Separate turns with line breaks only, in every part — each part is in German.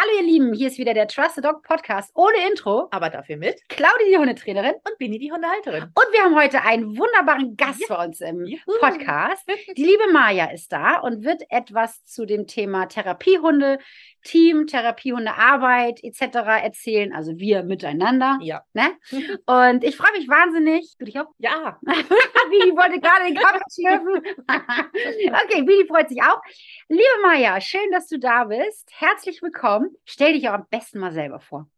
Hallo ihr Lieben, hier ist wieder der Trusted Dog Podcast ohne Intro,
aber dafür mit
Claudia die Hundetrainerin
und Bini die Hundehalterin.
Und wir haben heute einen wunderbaren Gast ja. für uns im Juhu. Podcast. Die liebe Maja ist da und wird etwas zu dem Thema Therapiehunde, Team, Therapiehunde, Arbeit etc. erzählen. Also wir miteinander.
Ja.
Ne? Und ich freue mich wahnsinnig. Du dich auch?
Ja.
Bini wollte gerade den Kaffee schlürfen. okay, Bini freut sich auch. Liebe Maja, schön, dass du da bist. Herzlich willkommen. Stell dich auch am besten mal selber vor.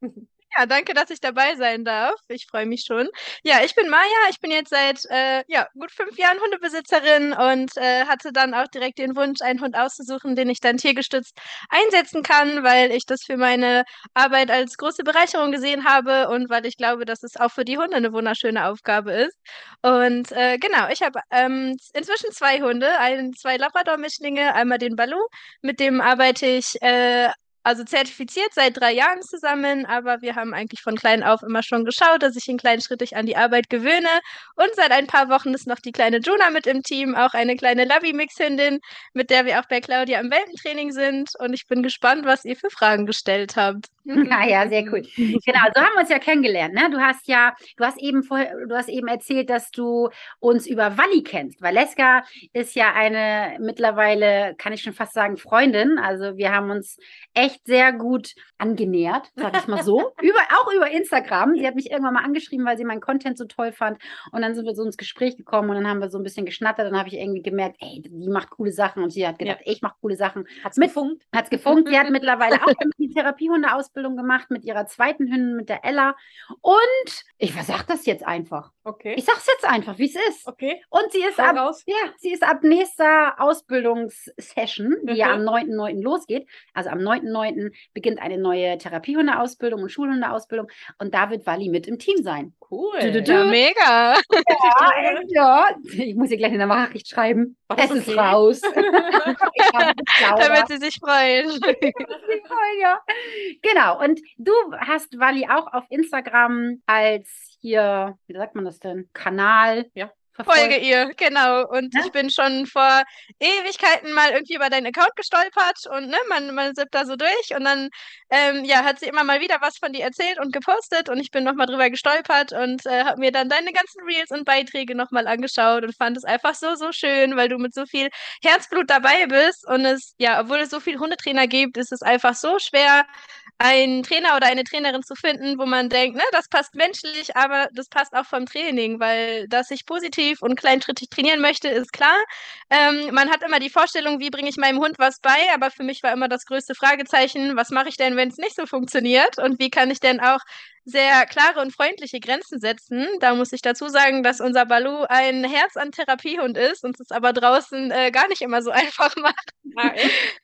Ja, danke, dass ich dabei sein darf. Ich freue mich schon. Ja, ich bin Maja. Ich bin jetzt seit äh, ja, gut fünf Jahren Hundebesitzerin und äh, hatte dann auch direkt den Wunsch, einen Hund auszusuchen, den ich dann tiergestützt einsetzen kann, weil ich das für meine Arbeit als große Bereicherung gesehen habe und weil ich glaube, dass es auch für die Hunde eine wunderschöne Aufgabe ist. Und äh, genau, ich habe ähm, inzwischen zwei Hunde, ein, zwei Labrador-Mischlinge, einmal den Balu, mit dem arbeite ich äh, also zertifiziert seit drei Jahren zusammen, aber wir haben eigentlich von klein auf immer schon geschaut, dass ich ihn kleinschrittig an die Arbeit gewöhne. Und seit ein paar Wochen ist noch die kleine Juna mit im Team, auch eine kleine Labby-Mix-Hündin, mit der wir auch bei Claudia im Welpentraining sind. Und ich bin gespannt, was ihr für Fragen gestellt habt.
Ah ja, sehr cool. Genau, so haben wir uns ja kennengelernt. Ne? Du hast ja, du hast eben vorher, du hast eben erzählt, dass du uns über Walli kennst. Valeska ist ja eine mittlerweile, kann ich schon fast sagen, Freundin. Also wir haben uns echt sehr gut angenähert, sag ich mal so. über, auch über Instagram. Sie hat mich irgendwann mal angeschrieben, weil sie meinen Content so toll fand. Und dann sind wir so ins Gespräch gekommen und dann haben wir so ein bisschen geschnattert. Dann habe ich irgendwie gemerkt, ey, die macht coole Sachen. Und sie hat gedacht, ja. ich mache coole Sachen.
Hat's mit, gefunkt?
Hat's gefunkt. Sie hat mittlerweile auch die Therapiehunde aus Ausbildung gemacht mit ihrer zweiten Hündin, mit der Ella. Und ich sag das jetzt einfach.
Okay.
Ich sag's jetzt einfach, wie es ist.
Okay.
Und sie ist ab, ja, sie ist ab nächster Ausbildungssession, die mhm. ja am 9.9. losgeht. Also am 9.9. beginnt eine neue Therapiehundeausbildung und Schulhundeausbildung. Und da wird Wally mit im Team sein.
Cool.
Du, du, du. Ja, mega.
Ja, ja, Ich muss ihr gleich eine Nachricht schreiben. Oh, es ist raus.
Damit sie sich freuen.
ja. Genau. Und du hast Wally auch auf Instagram als hier, wie sagt man das denn? Kanal.
Ja.
Folge ihr, genau. Und ja? ich bin schon vor Ewigkeiten mal irgendwie über deinen Account gestolpert und ne, man, man sippt da so durch und dann ähm, ja, hat sie immer mal wieder was von dir erzählt und gepostet und ich bin nochmal drüber gestolpert und äh, habe mir dann deine ganzen Reels und Beiträge nochmal angeschaut und fand es einfach so, so schön, weil du mit so viel Herzblut dabei bist und es, ja, obwohl es so viele Hundetrainer gibt, ist es einfach so schwer, einen Trainer oder eine Trainerin zu finden, wo man denkt, ne, das passt menschlich, aber das passt auch vom Training, weil dass ich positiv und kleinschrittig trainieren möchte, ist klar. Ähm, man hat immer die Vorstellung, wie bringe ich meinem Hund was bei, aber für mich war immer das größte Fragezeichen, was mache ich denn, wenn es nicht so funktioniert und wie kann ich denn auch sehr klare und freundliche Grenzen setzen. Da muss ich dazu sagen, dass unser Balu ein Herz an Therapiehund ist und es aber draußen äh, gar nicht immer so einfach macht. Ah,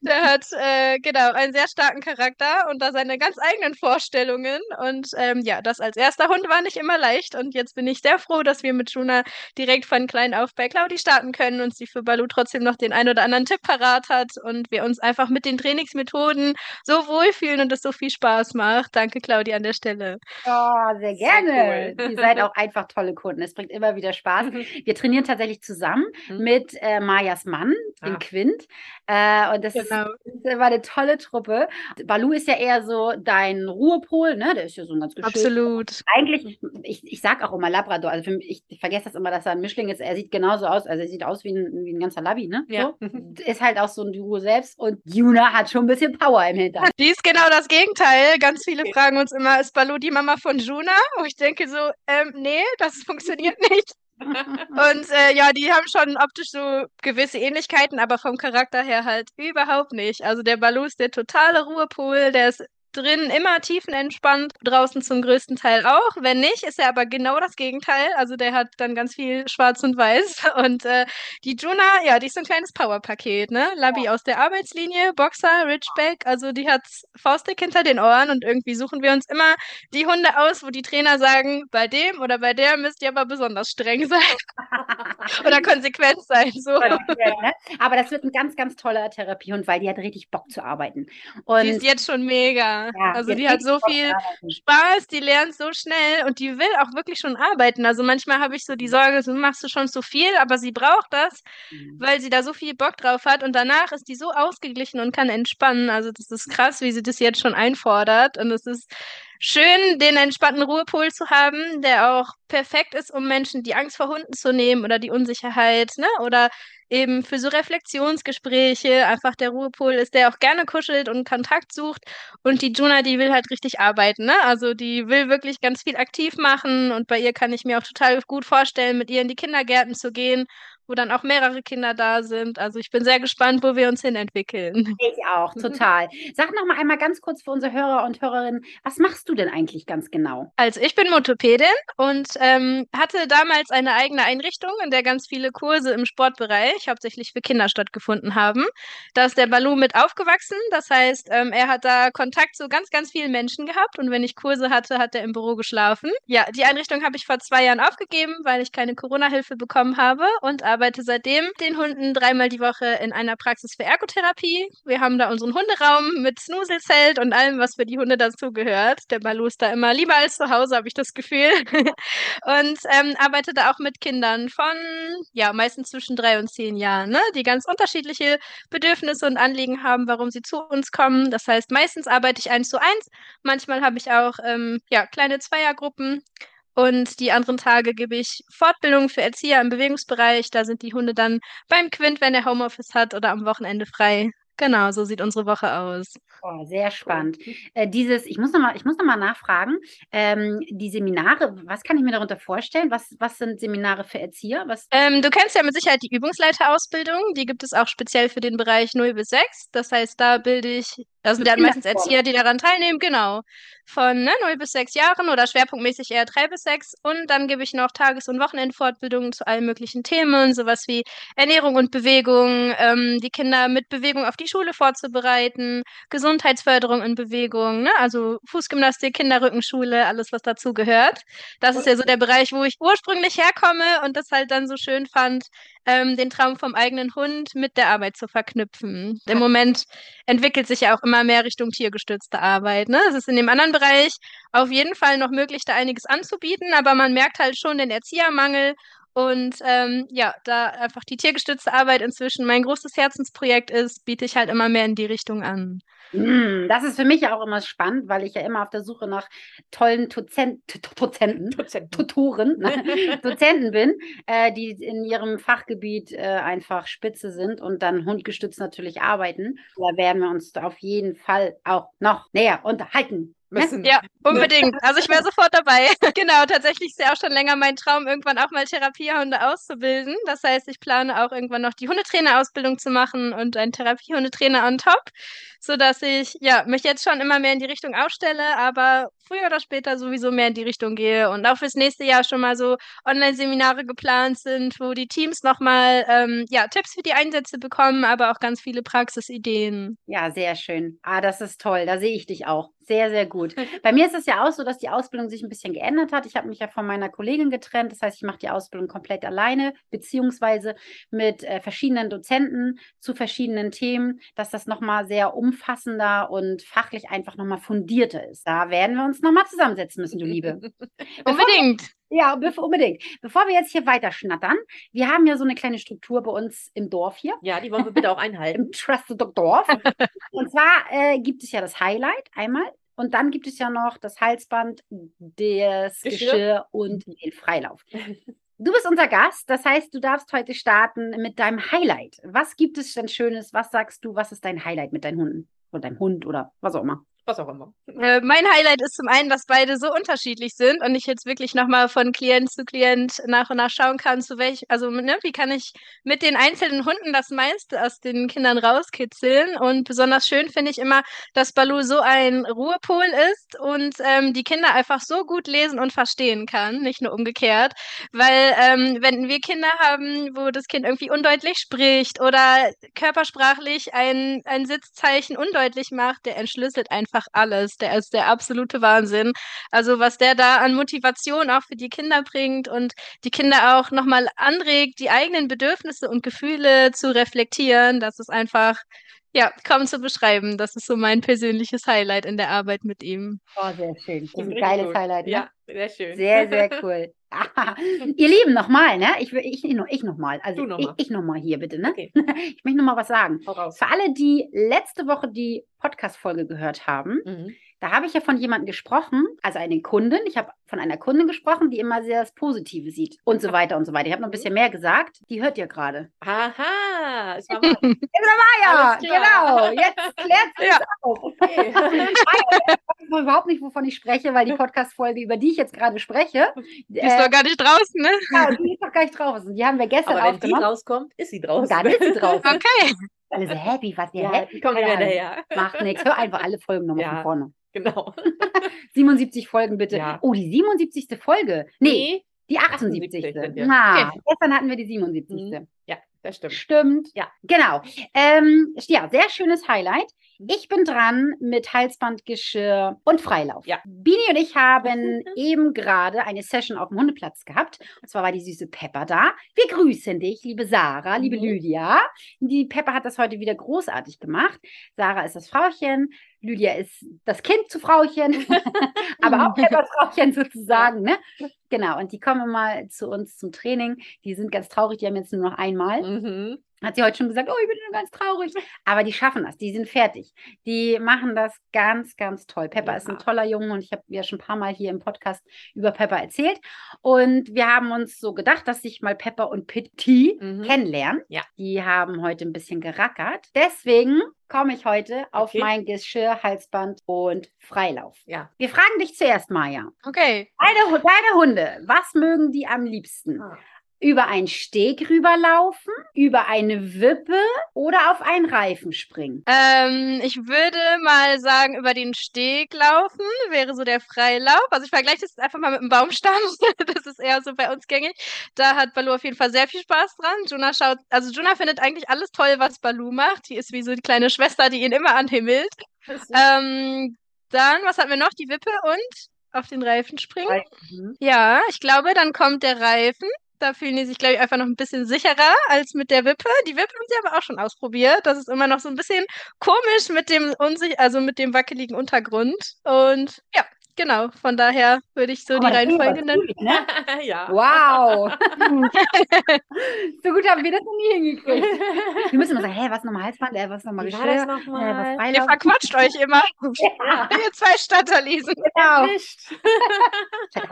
Der hat äh, genau einen sehr starken Charakter und da seine ganz eigenen Vorstellungen. Und ähm, ja, das als erster Hund war nicht immer leicht. Und jetzt bin ich sehr froh, dass wir mit Juna direkt von klein auf bei Claudi starten können und sie für Balu trotzdem noch den ein oder anderen Tipp parat hat und wir uns einfach mit den Trainingsmethoden so wohlfühlen und es so viel Spaß macht. Danke, Claudi, an der Stelle.
Oh, sehr gerne. Cool. Ihr seid auch einfach tolle Kunden. Es bringt immer wieder Spaß. Wir trainieren tatsächlich zusammen mhm. mit äh, Majas Mann, dem ah. Quint. Äh, und das genau. ist, war eine tolle Truppe. Balu ist ja eher so dein Ruhepol, ne? Der ist ja so ein ganz.
Absolut.
Eigentlich, ich, ich sag auch immer Labrador. Also mich, ich, ich, vergesse das immer, dass er ein Mischling ist. Er sieht genauso aus. Also er sieht aus wie ein, wie ein ganzer Labby, ne?
Ja.
So. Ist halt auch so die Ruhe selbst. Und Juna hat schon ein bisschen Power im Hintern.
Die ist genau das Gegenteil. Ganz viele fragen uns immer, ist Balu die Mama von Juna? Und ich denke so, ähm, nee, das funktioniert nicht. Und äh, ja, die haben schon optisch so gewisse Ähnlichkeiten, aber vom Charakter her halt überhaupt nicht. Also der Balu ist der totale Ruhepol, der ist drin immer tiefenentspannt, draußen zum größten Teil auch. Wenn nicht, ist er aber genau das Gegenteil. Also der hat dann ganz viel Schwarz und Weiß. Und äh, die Juna, ja, die ist so ein kleines Powerpaket, ne? Labi ja. aus der Arbeitslinie, Boxer, Ridgeback, also die hat Faustdick hinter den Ohren und irgendwie suchen wir uns immer die Hunde aus, wo die Trainer sagen, bei dem oder bei der müsst ihr aber besonders streng sein. oder konsequent sein. So.
Ne? Aber das wird ein ganz, ganz toller Therapiehund, weil die hat richtig Bock zu arbeiten.
Und die ist jetzt schon mega. Ja, also
die hat
so viel
arbeiten.
Spaß, die lernt so schnell und die will auch wirklich schon arbeiten. Also manchmal habe ich so die Sorge, so machst du schon zu viel, aber sie braucht das,
Mhm.
weil sie da so viel Bock drauf hat und danach ist die so ausgeglichen und kann entspannen. Also das ist krass, wie sie das jetzt schon einfordert und es ist schön, den entspannten Ruhepol zu haben, der auch perfekt ist, um Menschen die Angst vor Hunden zu nehmen oder die Unsicherheit, ne? Oder eben für so Reflexionsgespräche einfach der Ruhepol ist, der auch gerne kuschelt und Kontakt sucht. Und die Juna, die will halt richtig arbeiten, ne? Also die will wirklich ganz viel aktiv machen und bei ihr kann ich mir auch total gut vorstellen, mit ihr in die Kindergärten zu gehen, wo dann auch mehrere Kinder da sind. Also ich bin sehr gespannt, wo wir uns hin entwickeln.
Ich auch, total. Sag noch mal einmal ganz kurz für unsere Hörer und Hörerinnen, was machst du denn eigentlich ganz genau?
Also ich bin Motopädin und ähm, hatte damals eine eigene Einrichtung, in der ganz viele Kurse im Sportbereich, hauptsächlich für Kinder, stattgefunden haben. Da ist der Balu mit aufgewachsen. Das heißt, ähm, er hat da Kontakt zu ganz, ganz vielen Menschen gehabt und wenn ich Kurse hatte, hat er im Büro geschlafen. Ja, die Einrichtung habe ich vor zwei Jahren aufgegeben, weil ich keine Corona-Hilfe bekommen habe und arbeite seitdem den Hunden dreimal die Woche in einer Praxis für Ergotherapie. Wir haben da unseren Hunderaum mit Snuselzelt und allem, was für die Hunde dazugehört. Der Balu ist da immer lieber als zu Hause, habe ich das Gefühl. und ähm, arbeite da auch mit Kindern von, ja, meistens zwischen drei und zehn Jahren, ne? die ganz unterschiedliche Bedürfnisse und Anliegen haben, warum sie zu uns kommen. Das heißt, meistens arbeite ich eins zu eins. Manchmal habe ich auch ähm, ja, kleine Zweiergruppen. Und die anderen Tage gebe ich Fortbildung für Erzieher im Bewegungsbereich. Da sind die Hunde dann beim Quint, wenn er Homeoffice hat oder am Wochenende frei. Genau, so sieht unsere Woche aus.
Oh, sehr spannend. Äh, dieses, ich muss noch mal, ich muss noch mal nachfragen, ähm, die Seminare, was kann ich mir darunter vorstellen? Was, was sind Seminare für Erzieher? Was,
Ähm, du kennst ja mit Sicherheit die Übungsleiterausbildung. Die gibt es auch speziell für den Bereich 0 bis 6. Das heißt, da bilde ich,
Für
wir haben meistens Erzieher, die daran teilnehmen, genau. Von ne, 0 bis 6 Jahren oder schwerpunktmäßig eher 3 bis 6. Und dann gebe ich noch Tages- und Wochenendfortbildungen zu allen möglichen Themen, sowas wie Ernährung und Bewegung, ähm, die Kinder mit Bewegung auf die Schule vorzubereiten, Gesundheitsförderung in Bewegung, ne? Also Fußgymnastik, Kinderrückenschule, alles, was dazu gehört. Das ist ja so der Bereich, wo ich ursprünglich herkomme und das halt dann so schön fand, ähm, den Traum vom eigenen Hund mit der Arbeit zu verknüpfen. Im Moment entwickelt sich ja auch immer mehr Richtung tiergestützte Arbeit. Ne? Es ist in dem anderen Bereich auf jeden Fall noch möglich, da einiges anzubieten, aber man merkt halt schon den Erziehermangel und ähm, ja, da einfach die tiergestützte Arbeit inzwischen mein großes Herzensprojekt ist, biete ich halt immer mehr in die Richtung an.
Mm, das ist für mich auch immer spannend, weil ich ja immer auf der Suche nach tollen Dozent, Dozenten,
Dozenten.
Tutoren, ne, Dozenten bin, äh, die in ihrem Fachgebiet äh, einfach spitze sind und dann hundgestützt natürlich arbeiten. Da werden wir uns auf jeden Fall auch noch näher unterhalten.
Müssen.
Ja, unbedingt. Also ich wäre sofort dabei. genau, tatsächlich ist ja auch schon länger mein Traum, irgendwann auch mal Therapiehunde auszubilden. Das heißt, ich plane auch irgendwann noch die Hundetrainerausbildung zu machen und einen Therapiehundetrainer on top, sodass ich ja mich jetzt schon immer mehr in die Richtung aufstelle, aber früher oder später sowieso mehr in die Richtung gehe und auch fürs nächste Jahr schon mal so Online-Seminare geplant sind, wo die Teams nochmal ähm, ja, Tipps für die Einsätze bekommen, aber auch ganz viele Praxisideen.
Ja, sehr schön. Ah, das ist toll. Da sehe ich dich auch. Sehr, sehr gut. Bei mir ist es ja auch so, dass die Ausbildung sich ein bisschen geändert hat. Ich habe mich ja von meiner Kollegin getrennt. Das heißt, ich mache die Ausbildung komplett alleine, beziehungsweise mit äh, verschiedenen Dozenten zu verschiedenen Themen, dass das nochmal sehr umfassender und fachlich einfach nochmal fundierter ist. Da werden wir uns nochmal zusammensetzen müssen, du Liebe.
Unbedingt.
Ja, unbedingt. Bevor wir jetzt hier weiter schnattern, wir haben ja so eine kleine Struktur bei uns im Dorf hier
Ja, die wollen wir bitte auch einhalten.
im Trusted Dorf. Und zwar äh, gibt es ja das Highlight einmal und dann gibt es ja noch das Halsband, das
Geschirr.
Geschirr und den Freilauf. Du bist unser Gast, das heißt, du darfst heute starten mit deinem Highlight. Was gibt es denn Schönes? Was sagst du, was ist dein Highlight mit deinen Hunden? Oder deinem Hund oder was auch immer?
Was auch immer.
Äh, mein Highlight ist zum einen, dass beide so unterschiedlich sind und ich jetzt wirklich nochmal von Klient zu Klient nach und nach schauen kann, zu welch, also ne, wie kann ich mit den einzelnen Hunden das meiste aus den Kindern rauskitzeln. Und besonders schön finde ich immer, dass Balu so ein Ruhepol ist und ähm, die Kinder einfach so gut lesen und verstehen kann, nicht nur umgekehrt. Weil ähm, wenn wir Kinder haben, wo das Kind irgendwie undeutlich spricht oder körpersprachlich ein, ein Sitzzeichen undeutlich macht, der entschlüsselt einfach alles. Der ist der absolute Wahnsinn. Also was der da an Motivation auch für die Kinder bringt und die Kinder auch nochmal anregt, die eigenen Bedürfnisse und Gefühle zu reflektieren, das ist einfach Ja, kaum zu beschreiben. Das ist so mein persönliches Highlight in der Arbeit mit ihm.
Oh, sehr schön. Das ist ein geiles
gut.
Highlight, ne?
Ja, sehr schön.
Sehr, sehr cool. Ihr Lieben, nochmal, ne? Ich, will- ich, ich, nochmal. Also
Du noch mal.
ich, ich nochmal hier, bitte, ne?
Okay.
Ich möchte nochmal was sagen.
Hau raus.
Für alle, die letzte Woche die Podcast-Folge gehört haben,
Mhm.
da habe ich ja von jemandem gesprochen, also eine Kundin. Ich habe von einer Kundin gesprochen, die immer sehr das Positive sieht und so weiter und so weiter. Ich habe noch ein
Mhm.
bisschen mehr gesagt. Die hört ihr gerade.
Aha, es war.
Ah ja, genau. Jetzt klärt sich
Ja.
auf.
Okay.
Ich weiß überhaupt nicht, wovon ich spreche, weil die Podcast-Folge, über die ich jetzt gerade spreche,
Die ist doch gar nicht draußen, ne?
genau, die ist noch gar nicht draußen. Die haben wir gestern
Aber wenn die rauskommt, ist sie draußen.
Dann ist sie draußen.
Okay.
Alle so happy, was der
Ja,
happy.
kommt
Ahnung.
hinterher.
Macht nichts. Hör einfach alle Folgen nochmal
Ja.
von vorne.
Genau.
77 Folgen bitte.
Ja.
Oh, die 77. Folge. Nee, die
78
78.
sind wir.
Ah,
Okay.
gestern hatten wir die 77.
Mhm. Ja, das stimmt.
Stimmt.
Ja.
Genau. Ähm, ja, sehr schönes Highlight. Ich bin dran mit Halsbandgeschirr und Freilauf.
Ja.
Bini und ich haben eben gerade eine Session auf dem Hundeplatz gehabt. Und zwar war die süße Pepper da. Wir grüßen dich, liebe Sarah, liebe
Mhm.
Lydia. Die Pepper hat das heute wieder großartig gemacht. Sarah ist das Frauchen, Lydia ist das Kind zu Frauchen, aber auch Peppers Frauchen sozusagen. Ne? Genau, und die kommen mal zu uns zum Training. Die sind ganz traurig, die haben jetzt nur noch einmal.
Mhm.
Hat sie heute schon gesagt, oh, ich bin nur ganz traurig. Aber die schaffen das, die sind fertig. Die machen das ganz, ganz toll. Pepper ist ein
Ja.
toller Junge und ich habe ja schon ein paar Mal hier im Podcast über Pepper erzählt. Und wir haben uns so gedacht, dass sich mal Pepper und Petit
Mhm.
kennenlernen.
Ja.
Die haben heute ein bisschen gerackert. Deswegen komme ich heute auf
Okay.
mein Geschirr, Halsband und Freilauf.
Ja.
Wir fragen dich zuerst, Maja.
Okay.
Deine, deine Hunde, was mögen die am liebsten?
Ah.
Über einen Steg rüberlaufen, über eine Wippe oder auf einen Reifen springen?
Ähm, ich würde mal sagen, über den Steg laufen wäre so der Freilauf. Also ich vergleiche das jetzt einfach mal mit dem Baumstamm. Das ist eher so bei uns gängig. Da hat Balu auf jeden Fall sehr viel Spaß dran. Juna schaut, also Juna findet eigentlich alles toll, was Balu macht. Die ist wie so die kleine Schwester, die ihn immer anhimmelt. Ähm, dann, was hatten wir noch? Die Wippe und auf den Reifen springen.
Mhm.
Ja, ich glaube, dann kommt der Reifen. Da fühlen die sich, glaube ich, einfach noch ein bisschen sicherer als mit der Wippe. Die Wippe haben sie aber auch schon ausprobiert. Das ist immer noch so ein bisschen komisch mit dem unsich also mit dem wackeligen Untergrund. Und ja, genau. Von daher würde ich so die
ging aber
Reihenfolge nennen.
ne?
ja.
Wow! so gut haben wir das noch nie hingekriegt. Wir müssen immer sagen, hä, was nochmal Halsband, äh, was nochmal Geschirr, äh, was
nochmal?
Ihr verquatscht euch immer.
Ja,
Ihr zwei Stadterliesen.
genau.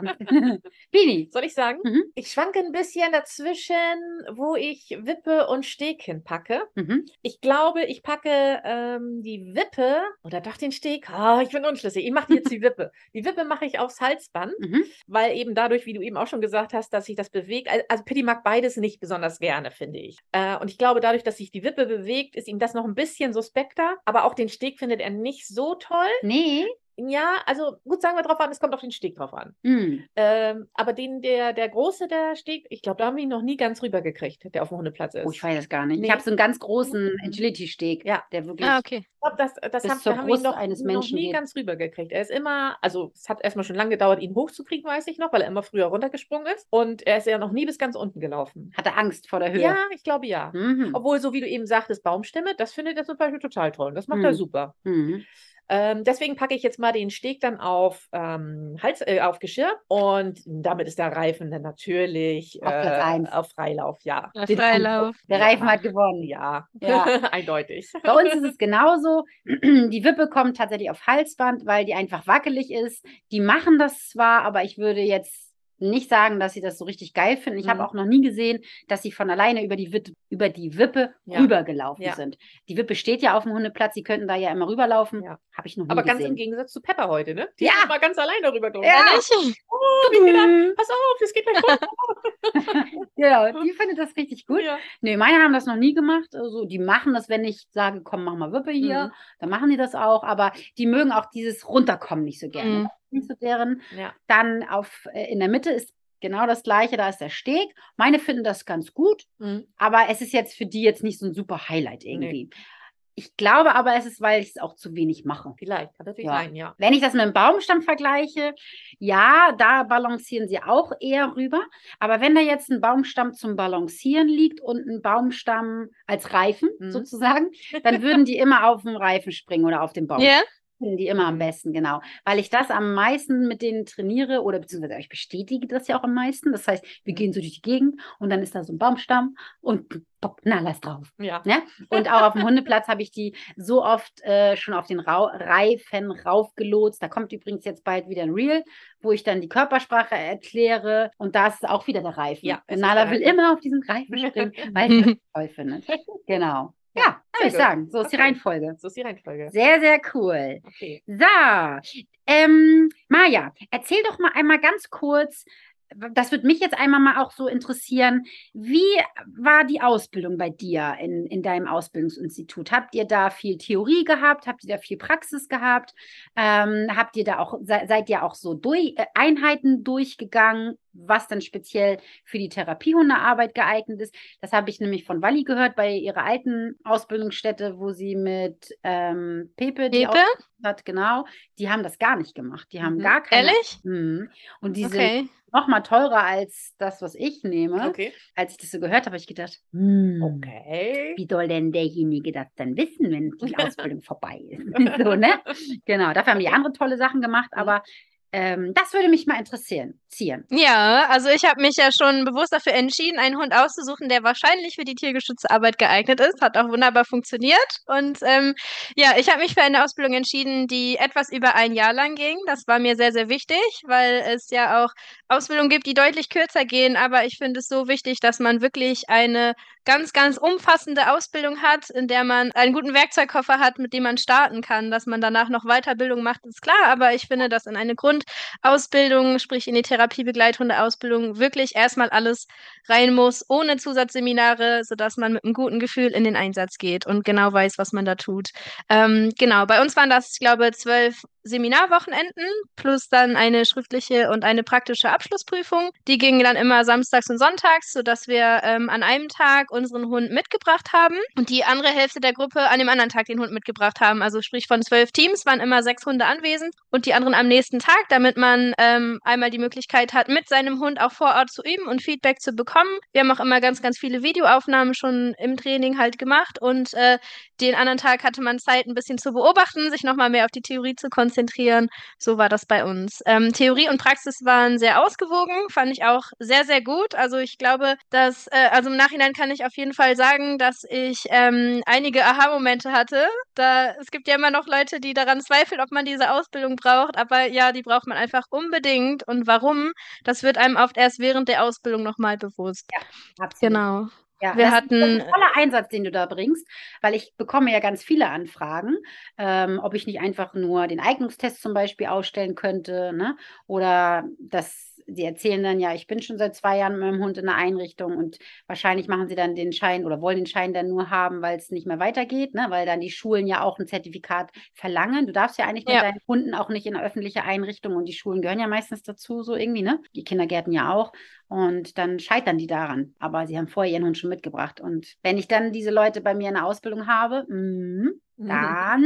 Nicht.
Bini.
Soll ich sagen?
Mhm.
Ich schwanke ein bisschen dazwischen, wo ich Wippe und Steg hinpacke.
Mhm.
Ich glaube, ich packe ähm, die Wippe oder doch den Steg. Ah, ich bin unschlüssig. Ich mache jetzt die Wippe. Die Wippe mache ich aufs Halsband,
Mhm.
weil eben dadurch, wie du eben auch schon gesagt hast, dass sich das bewegt. al- Also Pitti mag beides nicht besonders gerne, finde ich. Äh, und ich glaube, dadurch, dass sich die Wippe bewegt, ist ihm das noch ein bisschen suspekter. Aber auch den Steg findet er nicht so toll.
Nee.
Ja, also gut, sagen wir drauf an, es kommt auf den Steg drauf an.
Hm.
Ähm, aber den, der, der große, der Steg, ich glaube, da haben wir ihn noch nie ganz rübergekriegt, der auf dem Hundeplatz ist.
Oh, ich weiß es gar nicht. Ich
Nee.
habe so einen ganz großen
Mhm.
Agility-Steg,
Ja.
der wirklich.
Ah, okay.
Ich glaube, das, das
bis
haben,
zur
da haben wir ihn noch,
eines
noch
Menschen
nie
geht.
ganz rübergekriegt. Er ist immer, also es hat erstmal schon lange gedauert, ihn hochzukriegen, weiß ich noch, weil er immer früher runtergesprungen ist. Und er ist ja noch nie bis ganz unten gelaufen.
Hatte Angst vor der Höhe.
Ja, ich glaube ja.
Mhm.
Obwohl, so wie du eben sagtest, Baumstämme, das findet er zum Beispiel total toll. Das macht er
Mhm.
super.
Mhm.
Ähm, deswegen packe ich jetzt mal den Steg dann auf ähm, Hals, äh, auf Geschirr und damit ist der Reifen dann natürlich
Auf Platz
äh,
eins.
auf Freilauf, ja.
Der Freilauf.
Der
Ja.
Reifen hat gewonnen.
Ja,
Ja.
eindeutig.
Bei uns ist es genauso. Die Wippe kommt tatsächlich auf Halsband, weil die einfach wackelig ist. Die machen das zwar, aber ich würde jetzt nicht sagen, dass sie das so richtig geil finden. Ich habe
Mhm.
auch noch nie gesehen, dass sie von alleine über die, Wippe, über die Wippe
Ja.
rübergelaufen
Ja.
sind. Die Wippe steht ja auf dem Hundeplatz, sie könnten da ja immer rüberlaufen.
Ja.
Habe ich noch nie
Aber ganz im
gesehen.
Gegensatz zu Pepper heute, ne? Die
Ja.
ist mal ganz alleine rübergelaufen.
Ja.
Oh, ich gedacht, pass auf, es geht gleich runter.
ja, die findet das richtig gut.
Ja.
Nee, meine haben das noch nie gemacht. Also, die machen das, wenn ich sage, komm, mach mal Wippe hier,
Mhm.
dann machen die das auch. Aber die mögen auch dieses Runterkommen nicht so gerne.
Mhm.
So deren.
Ja.
Dann auf, äh, in der Mitte ist genau das gleiche, da ist der Steg. Meine finden das ganz gut,
Mhm.
aber es ist jetzt für die jetzt nicht so ein super Highlight irgendwie. Ich glaube aber, es ist, weil ich es auch zu wenig mache.
Vielleicht, kann natürlich
Ja.
sein, ja.
Wenn ich das mit einem Baumstamm vergleiche, ja, da balancieren sie auch eher rüber. Aber wenn da jetzt ein Baumstamm zum Balancieren liegt und ein Baumstamm als Reifen
Mhm.
sozusagen, dann würden die immer auf den Reifen springen oder auf den Baum.
Ja?
Finden die immer am besten, genau. Weil ich das am meisten mit denen trainiere oder beziehungsweise ich bestätige das ja auch am meisten. Das heißt, wir gehen so durch die Gegend und dann ist da so ein Baumstamm und pop, na, lass drauf.
Ja.
Ne? Und auch auf dem Hundeplatz habe ich die so oft äh, schon auf den Rau Reifen raufgelotst. Da kommt übrigens jetzt bald wieder ein Reel, wo ich dann die Körpersprache erkläre. Und da ist auch wieder der Reifen.
Ja,
Nala will immer auf diesen Reifen springen, weil sie das toll findet. Genau. Ja, Würde ich sagen. So ist die. Reihenfolge.
So ist die Reihenfolge.
Sehr, sehr cool.
Okay.
So, ähm, Maja, erzähl doch mal einmal ganz kurz, das würde mich jetzt einmal mal auch so interessieren, wie war die Ausbildung bei dir in, in deinem Ausbildungsinstitut? Habt ihr da viel Theorie gehabt? Habt ihr da viel Praxis gehabt? Ähm, habt ihr da auch, se, seid ihr auch so durch, äh, Einheiten durchgegangen, was dann speziell für die Therapiehundearbeit geeignet ist? Das habe ich nämlich von Walli gehört bei ihrer alten Ausbildungsstätte, wo sie mit ähm, Pepe, die
Pepe?
hat, genau, die haben das gar nicht gemacht. Die haben
Mhm.
gar keine.
Ehrlich?
Mhm. Und die sind
Okay.
noch mal teurer als das, was ich nehme.
Okay.
Als ich das so gehört habe, habe ich gedacht, hm,
Okay.
wie soll denn derjenige das dann wissen, wenn die Ausbildung vorbei ist? so, ne? Genau, dafür haben die andere tolle Sachen gemacht,
Mhm.
aber ähm, das würde mich mal interessieren. Zieren.
Ja, also ich habe mich ja schon bewusst dafür entschieden, einen Hund auszusuchen, der wahrscheinlich für die Tiergeschützerarbeit geeignet ist. Hat auch wunderbar funktioniert. Und ähm, ja, ich habe mich für eine Ausbildung entschieden, die etwas über ein Jahr lang ging. Das war mir sehr, sehr wichtig, weil es ja auch Ausbildungen gibt, die deutlich kürzer gehen. Aber ich finde es so wichtig, dass man wirklich eine ganz, ganz umfassende Ausbildung hat, in der man einen guten Werkzeugkoffer hat, mit dem man starten kann. Dass man danach noch Weiterbildung macht, ist klar. Aber ich finde, dass in eine Grundausbildung, sprich in die Therapiebegleithundeausbildung, wirklich erstmal alles rein muss, ohne Zusatzseminare, sodass man mit einem guten Gefühl in den Einsatz geht und genau weiß, was man da tut. Ähm, genau, bei uns waren das, ich glaube, zwölf Seminarwochenenden plus dann eine schriftliche und eine praktische Abschlussprüfung. Die gingen dann immer samstags und sonntags, sodass wir ähm, an einem Tag unseren Hund mitgebracht haben und die andere Hälfte der Gruppe an dem anderen Tag den Hund mitgebracht haben. Also sprich von zwölf Teams waren immer sechs Hunde anwesend und die anderen am nächsten Tag, damit man ähm, einmal die Möglichkeit hat, mit seinem Hund auch vor Ort zu üben und Feedback zu bekommen. Wir haben auch immer ganz, ganz viele Videoaufnahmen schon im Training halt gemacht und äh, den anderen Tag hatte man Zeit, ein bisschen zu beobachten, sich nochmal mehr auf die Theorie zu konzentrieren. So war das bei uns. Ähm, Theorie und Praxis waren sehr ausgewogen, fand ich auch sehr, sehr gut. Also ich glaube, dass, äh, also im Nachhinein kann ich auf jeden Fall sagen, dass ich ähm, einige Aha-Momente hatte. Da, es gibt ja immer noch Leute, die daran zweifeln, ob man diese Ausbildung braucht, aber ja, die braucht man einfach unbedingt. Und warum? Das wird einem oft erst während der Ausbildung nochmal bewusst.
Absolut.
Genau.
Ja,
Wir
das
hatten-
ist ein toller Einsatz, den du da bringst, weil ich bekomme ja ganz viele Anfragen, ähm, ob ich nicht einfach nur den Eignungstest zum Beispiel ausstellen könnte, ne? Oder dass sie erzählen dann, ja, ich bin schon seit zwei Jahren mit meinem Hund in der Einrichtung und wahrscheinlich machen sie dann den Schein oder wollen den Schein dann nur haben, weil es nicht mehr weitergeht, ne? Weil dann die Schulen ja auch ein Zertifikat verlangen. Du darfst ja eigentlich mit
Ja.
deinen Hunden auch nicht in eine öffentliche Einrichtung und die Schulen gehören ja meistens dazu, so irgendwie, ne? Die Kindergärten ja auch. Und dann scheitern die daran. Aber sie haben vorher ihren Hund schon mitgebracht. Und wenn ich dann diese Leute bei mir in der Ausbildung habe, mm, dann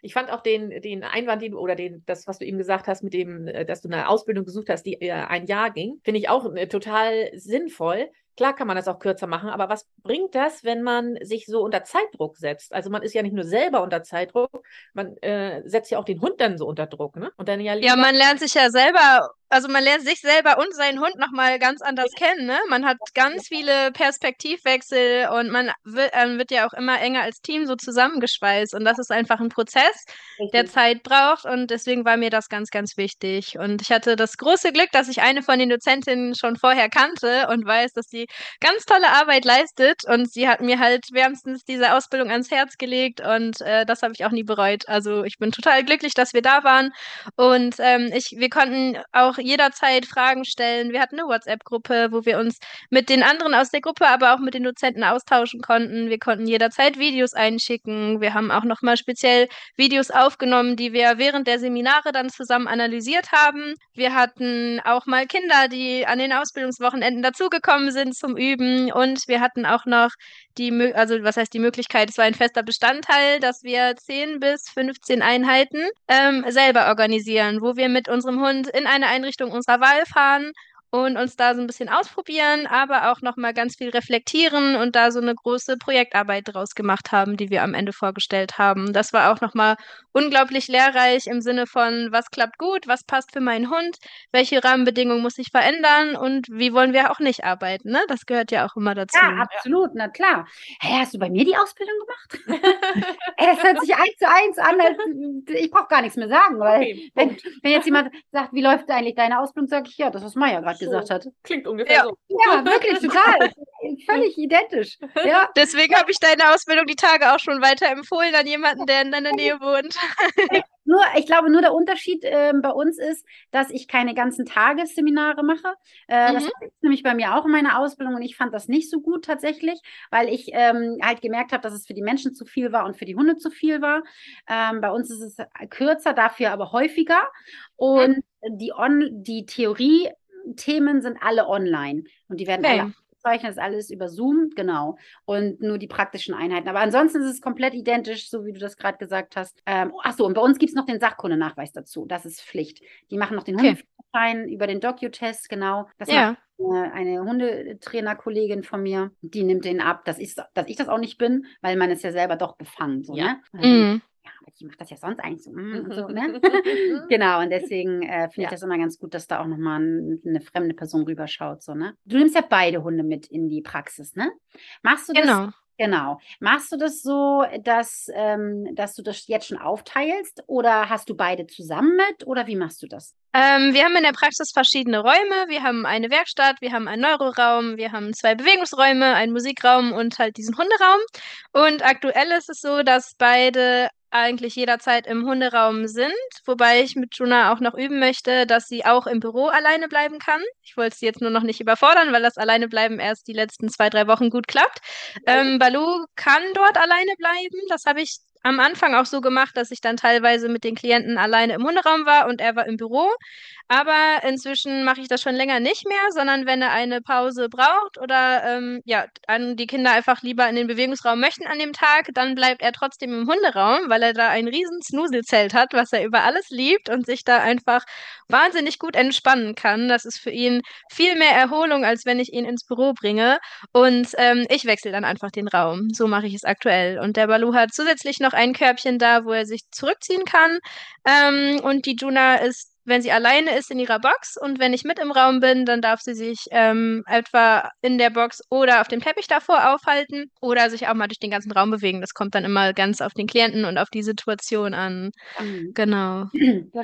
Ich fand auch den, den Einwand, den oder den, das, was du eben gesagt hast, mit dem, äh, dass du eine Ausbildung gesucht hast, die äh, ein Jahr ging, finde ich auch äh, total sinnvoll. Klar kann man das auch kürzer machen, aber was bringt das, wenn man sich so unter Zeitdruck setzt? Also man ist ja nicht nur selber unter Zeitdruck, man äh, setzt ja auch den Hund dann so unter Druck, ne? Und dann ja
Ja, man lernt sich ja selber, also man lernt sich selber und seinen Hund nochmal ganz anders kennen, ne? Man hat ganz viele Perspektivwechsel und man wird, ähm, wird ja auch immer enger als Team so zusammengeschweißt und das ist einfach ein Prozess, der
Richtig.
Zeit braucht und deswegen war mir das ganz, ganz wichtig. Und ich hatte das große Glück, dass ich eine von den Dozentinnen schon vorher kannte und weiß, dass sie ganz tolle Arbeit leistet und sie hat mir halt wärmstens diese Ausbildung ans Herz gelegt und äh, das habe ich auch nie bereut. Also ich bin total glücklich, dass wir da waren und ähm, ich, wir konnten auch jederzeit Fragen stellen. Wir hatten eine WhatsApp-Gruppe, wo wir uns mit den anderen aus der Gruppe, aber auch mit den Dozenten austauschen konnten. Wir konnten jederzeit Videos einschicken. Wir haben auch nochmal speziell Videos aufgenommen, die wir während der Seminare dann zusammen analysiert haben. Wir hatten auch mal Kinder, die an den Ausbildungswochenenden dazugekommen sind zum Üben. Und wir hatten auch noch die, also was heißt die Möglichkeit, es war ein fester Bestandteil, dass wir 10 bis 15 Einheiten ähm, selber organisieren, wo wir mit unserem Hund in eine Einrichtung unserer Wahl fahren und uns da so ein bisschen ausprobieren, aber auch nochmal ganz viel reflektieren und da so eine große Projektarbeit draus gemacht haben, die wir am Ende vorgestellt haben. Das war auch nochmal unglaublich lehrreich im Sinne von, was klappt gut, was passt für meinen Hund, welche Rahmenbedingungen muss ich verändern und wie wollen wir auch nicht arbeiten. Ne? Das gehört ja auch immer dazu.
Ja, absolut, na klar. Hey, hast du bei mir die Ausbildung gemacht? Das hört sich eins zu eins an, als, ich brauche gar nichts mehr sagen, weil okay, wenn, wenn, jetzt jemand sagt, wie läuft eigentlich deine Ausbildung, sage ich, ja, das, was Maya gerade so. gesagt hat.
Klingt ungefähr
ja.
so.
Ja, wirklich, total. Völlig identisch. Ja.
Deswegen habe ich deine Ausbildung die Tage auch schon weiterempfohlen an jemanden, der in deiner Nähe wohnt.
Nur, ich glaube, nur der Unterschied äh, bei uns ist, dass ich keine ganzen Tagesseminare mache. Äh, mhm. Das ist nämlich bei mir auch in meiner Ausbildung und ich fand das nicht so gut tatsächlich, weil ich ähm, halt gemerkt habe, dass es für die Menschen zu viel war und für die Hunde zu viel war. Ähm, bei uns ist es kürzer, dafür aber häufiger. Und mhm. die, On die Theorie Themen sind alle online und die werden okay. alle aufgezeichnet, das ist alles über Zoom, genau. Und nur die praktischen Einheiten. Aber ansonsten ist es komplett identisch, so wie du das gerade gesagt hast. Ähm, achso, und bei uns gibt es noch den Sachkundenachweis dazu. Das ist Pflicht. Die machen noch den okay. Über den Docu-Test, genau. Das ja. eine Hundetrainerkollegin von mir, die nimmt den ab, dass ich, dass ich das auch nicht bin, weil man ist ja selber doch befangen. So, ja. Ne? Mhm ich mache das ja sonst eigentlich so. Mm, so ne? genau, und deswegen äh, finde ja. ich das immer ganz gut, dass da auch nochmal ein, eine fremde Person rüberschaut. So, ne? Du nimmst ja beide Hunde mit in die Praxis, ne? Machst du das?
Genau.
Genau. Machst du das so, dass, ähm, dass du das jetzt schon aufteilst oder hast du beide zusammen mit oder wie machst du das?
Ähm, wir haben in der Praxis verschiedene Räume. Wir haben eine Werkstatt, wir haben einen Neuroraum, wir haben zwei Bewegungsräume, einen Musikraum und halt diesen Hunderaum. Und aktuell ist es so, dass beide eigentlich jederzeit im Hunderaum sind, wobei ich mit Juna auch noch üben möchte, dass sie auch im Büro alleine bleiben kann. Ich wollte sie jetzt nur noch nicht überfordern, weil das Alleinebleiben erst die letzten zwei, drei Wochen gut klappt. Ähm, Balu kann dort alleine bleiben. Das habe ich am Anfang auch so gemacht, dass ich dann teilweise mit den Klienten alleine im Hunderaum war und er war im Büro. Aber inzwischen mache ich das schon länger nicht mehr, sondern wenn er eine Pause braucht oder ähm, ja, die Kinder einfach lieber in den Bewegungsraum möchten an dem Tag, dann bleibt er trotzdem im Hunderaum, weil er da ein riesen Snuselzelt hat, was er über alles liebt und sich da einfach wahnsinnig gut entspannen kann. Das ist für ihn viel mehr Erholung, als wenn ich ihn ins Büro bringe. Und ähm, ich wechsle dann einfach den Raum. So mache ich es aktuell. Und der Balu hat zusätzlich noch ein Körbchen da, wo er sich zurückziehen kann. Ähm, und die Juna ist wenn sie alleine ist in ihrer Box und wenn ich mit im Raum bin, dann darf sie sich ähm, etwa in der Box oder auf dem Teppich davor aufhalten oder sich auch mal durch den ganzen Raum bewegen. Das kommt dann immer ganz auf den Klienten und auf die Situation an. Mhm. Genau.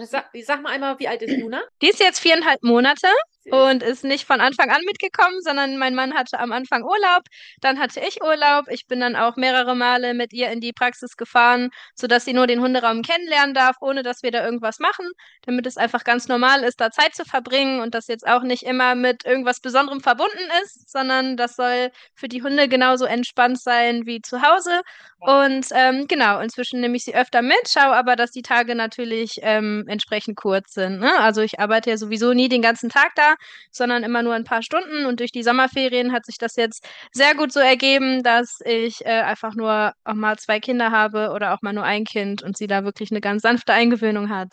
Sag, sag, mal einmal, wie alt ist Luna?
Die ist jetzt viereinhalb Monate und ist nicht von Anfang an mitgekommen, sondern mein Mann hatte am Anfang Urlaub, dann hatte ich Urlaub. Ich bin dann auch mehrere Male mit ihr in die Praxis gefahren, sodass sie nur den Hunderaum kennenlernen darf, ohne dass wir da irgendwas machen, damit es einfach ganz normal ist, da Zeit zu verbringen und das jetzt auch nicht immer mit irgendwas Besonderem verbunden ist, sondern das soll für die Hunde genauso entspannt sein wie zu Hause. Und ähm, genau, inzwischen nehme ich sie öfter mit, schaue aber, dass die Tage natürlich ähm, entsprechend kurz sind. Ne? Also ich arbeite ja sowieso nie den ganzen Tag da, sondern immer nur ein paar Stunden. Und durch die Sommerferien hat sich das jetzt sehr gut so ergeben, dass ich äh, einfach nur auch mal zwei Kinder habe oder auch mal nur ein Kind und sie da wirklich eine ganz sanfte Eingewöhnung hat.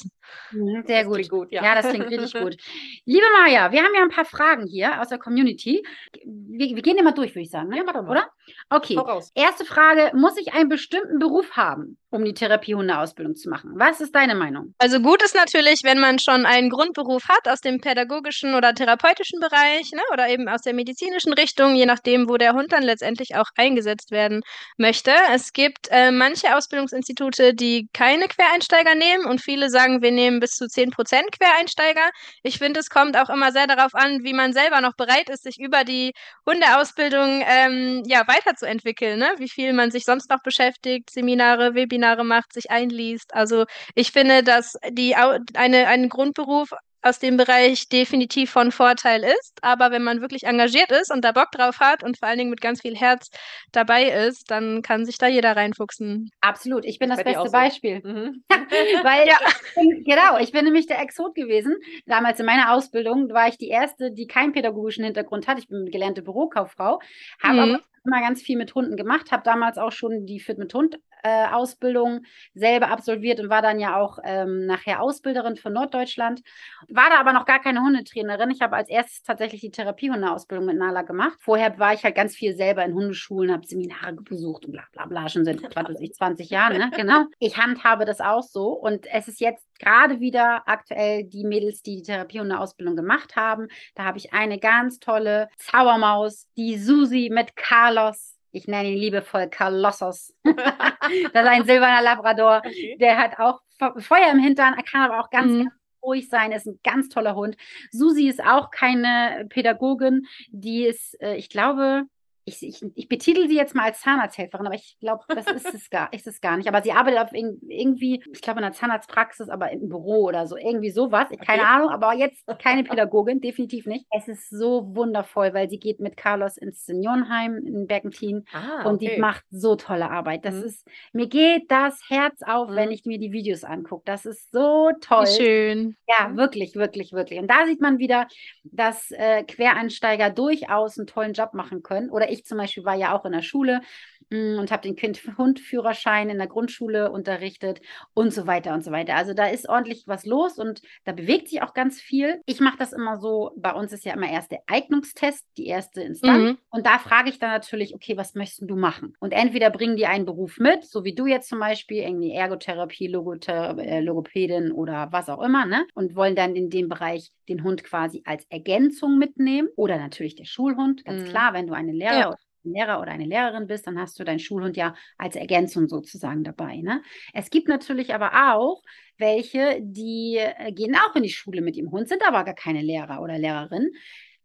Mhm, sehr gut. gut ja. ja. das klingt richtig gut. Liebe Maja, wir haben ja ein paar Fragen hier aus der Community. Wir, wir gehen immer durch, würde ich sagen. Ne? Ja, warte mal. Oder? Okay. Erste Frage: Muss ich einen bestimmten Beruf haben, um die Therapiehundeausbildung zu machen? Was ist deine Meinung?
Also gut ist natürlich, wenn man schon einen Grundberuf hat aus dem pädagogischen oder therapeutischen Bereich ne, oder eben aus der medizinischen Richtung, je nachdem, wo der Hund dann letztendlich auch eingesetzt werden möchte. Es gibt äh, manche Ausbildungsinstitute, die keine Quereinsteiger nehmen und viele sagen, wir nehmen bis zu 10 Prozent Quereinsteiger. Ich finde, es kommt auch immer sehr darauf an, wie man selber noch bereit ist, sich über die Hundeausbildung ähm, ja, weiterzuentwickeln, ne? wie viel man sich sonst noch beschäftigt, Seminare, Webinare macht, sich einliest. Also ich finde, dass die eine, einen Grundberuf aus dem Bereich definitiv von Vorteil ist. Aber wenn man wirklich engagiert ist und da Bock drauf hat und vor allen Dingen mit ganz viel Herz dabei ist, dann kann sich da jeder reinfuchsen.
Absolut. Ich bin das, das beste so. Beispiel. Mhm. Weil, ja. ich bin, genau, ich bin nämlich der Exot gewesen. Damals in meiner Ausbildung war ich die Erste, die keinen pädagogischen Hintergrund hat. Ich bin gelernte Bürokauffrau, habe mhm. aber immer ganz viel mit Hunden gemacht, habe damals auch schon die Fit mit Hund äh, Ausbildung selber absolviert und war dann ja auch ähm, nachher Ausbilderin für Norddeutschland. War da aber noch gar keine Hundetrainerin. Ich habe als erstes tatsächlich die Therapiehundeausbildung mit Nala gemacht. Vorher war ich halt ganz viel selber in Hundeschulen, habe Seminare besucht und bla bla bla, schon seit 20, 20 Jahren, ne? Genau. Ich handhabe das auch so und es ist jetzt gerade wieder aktuell die Mädels, die die Therapiehundeausbildung gemacht haben. Da habe ich eine ganz tolle Zaubermaus, die Susi mit Carlos ich nenne ihn liebevoll Carlossos. das ist ein silberner Labrador. Okay. Der hat auch Feuer im Hintern, er kann aber auch ganz, mhm. ganz ruhig sein, ist ein ganz toller Hund. Susi ist auch keine Pädagogin, die ist, äh, ich glaube, ich, ich, ich betitel sie jetzt mal als Zahnarzthelferin, aber ich glaube, das ist es, gar, ist es gar nicht. Aber sie arbeitet auf irgendwie, ich glaube, in einer Zahnarztpraxis, aber im Büro oder so, irgendwie sowas. Okay. Keine Ahnung, aber jetzt keine Pädagogin, definitiv nicht. Es ist so wundervoll, weil sie geht mit Carlos ins Seniorenheim in Bergentin ah, und die macht so tolle Arbeit. Das mhm. ist, mir geht das Herz auf, mhm. wenn ich mir die Videos angucke. Das ist so toll.
Schön.
Ja, wirklich, wirklich, wirklich. Und da sieht man wieder, dass äh, Quereinsteiger durchaus einen tollen Job machen können oder ich zum Beispiel war ja auch in der Schule und habe den Kind-Hund-Führerschein in der Grundschule unterrichtet und so weiter und so weiter. Also da ist ordentlich was los und da bewegt sich auch ganz viel. Ich mache das immer so, bei uns ist ja immer erst der Eignungstest, die erste Instanz. Mhm. Und da frage ich dann natürlich, okay, was möchtest du machen? Und entweder bringen die einen Beruf mit, so wie du jetzt zum Beispiel, irgendwie Ergotherapie, Logother äh, Logopädin oder was auch immer, ne? Und wollen dann in dem Bereich den Hund quasi als Ergänzung mitnehmen. Oder natürlich der Schulhund, ganz mhm. klar, wenn du eine Lehrer ja. Lehrer oder eine Lehrerin bist, dann hast du deinen Schulhund ja als Ergänzung sozusagen dabei. Ne? Es gibt natürlich aber auch welche, die äh, gehen auch in die Schule mit ihrem Hund, sind aber gar keine Lehrer oder Lehrerin.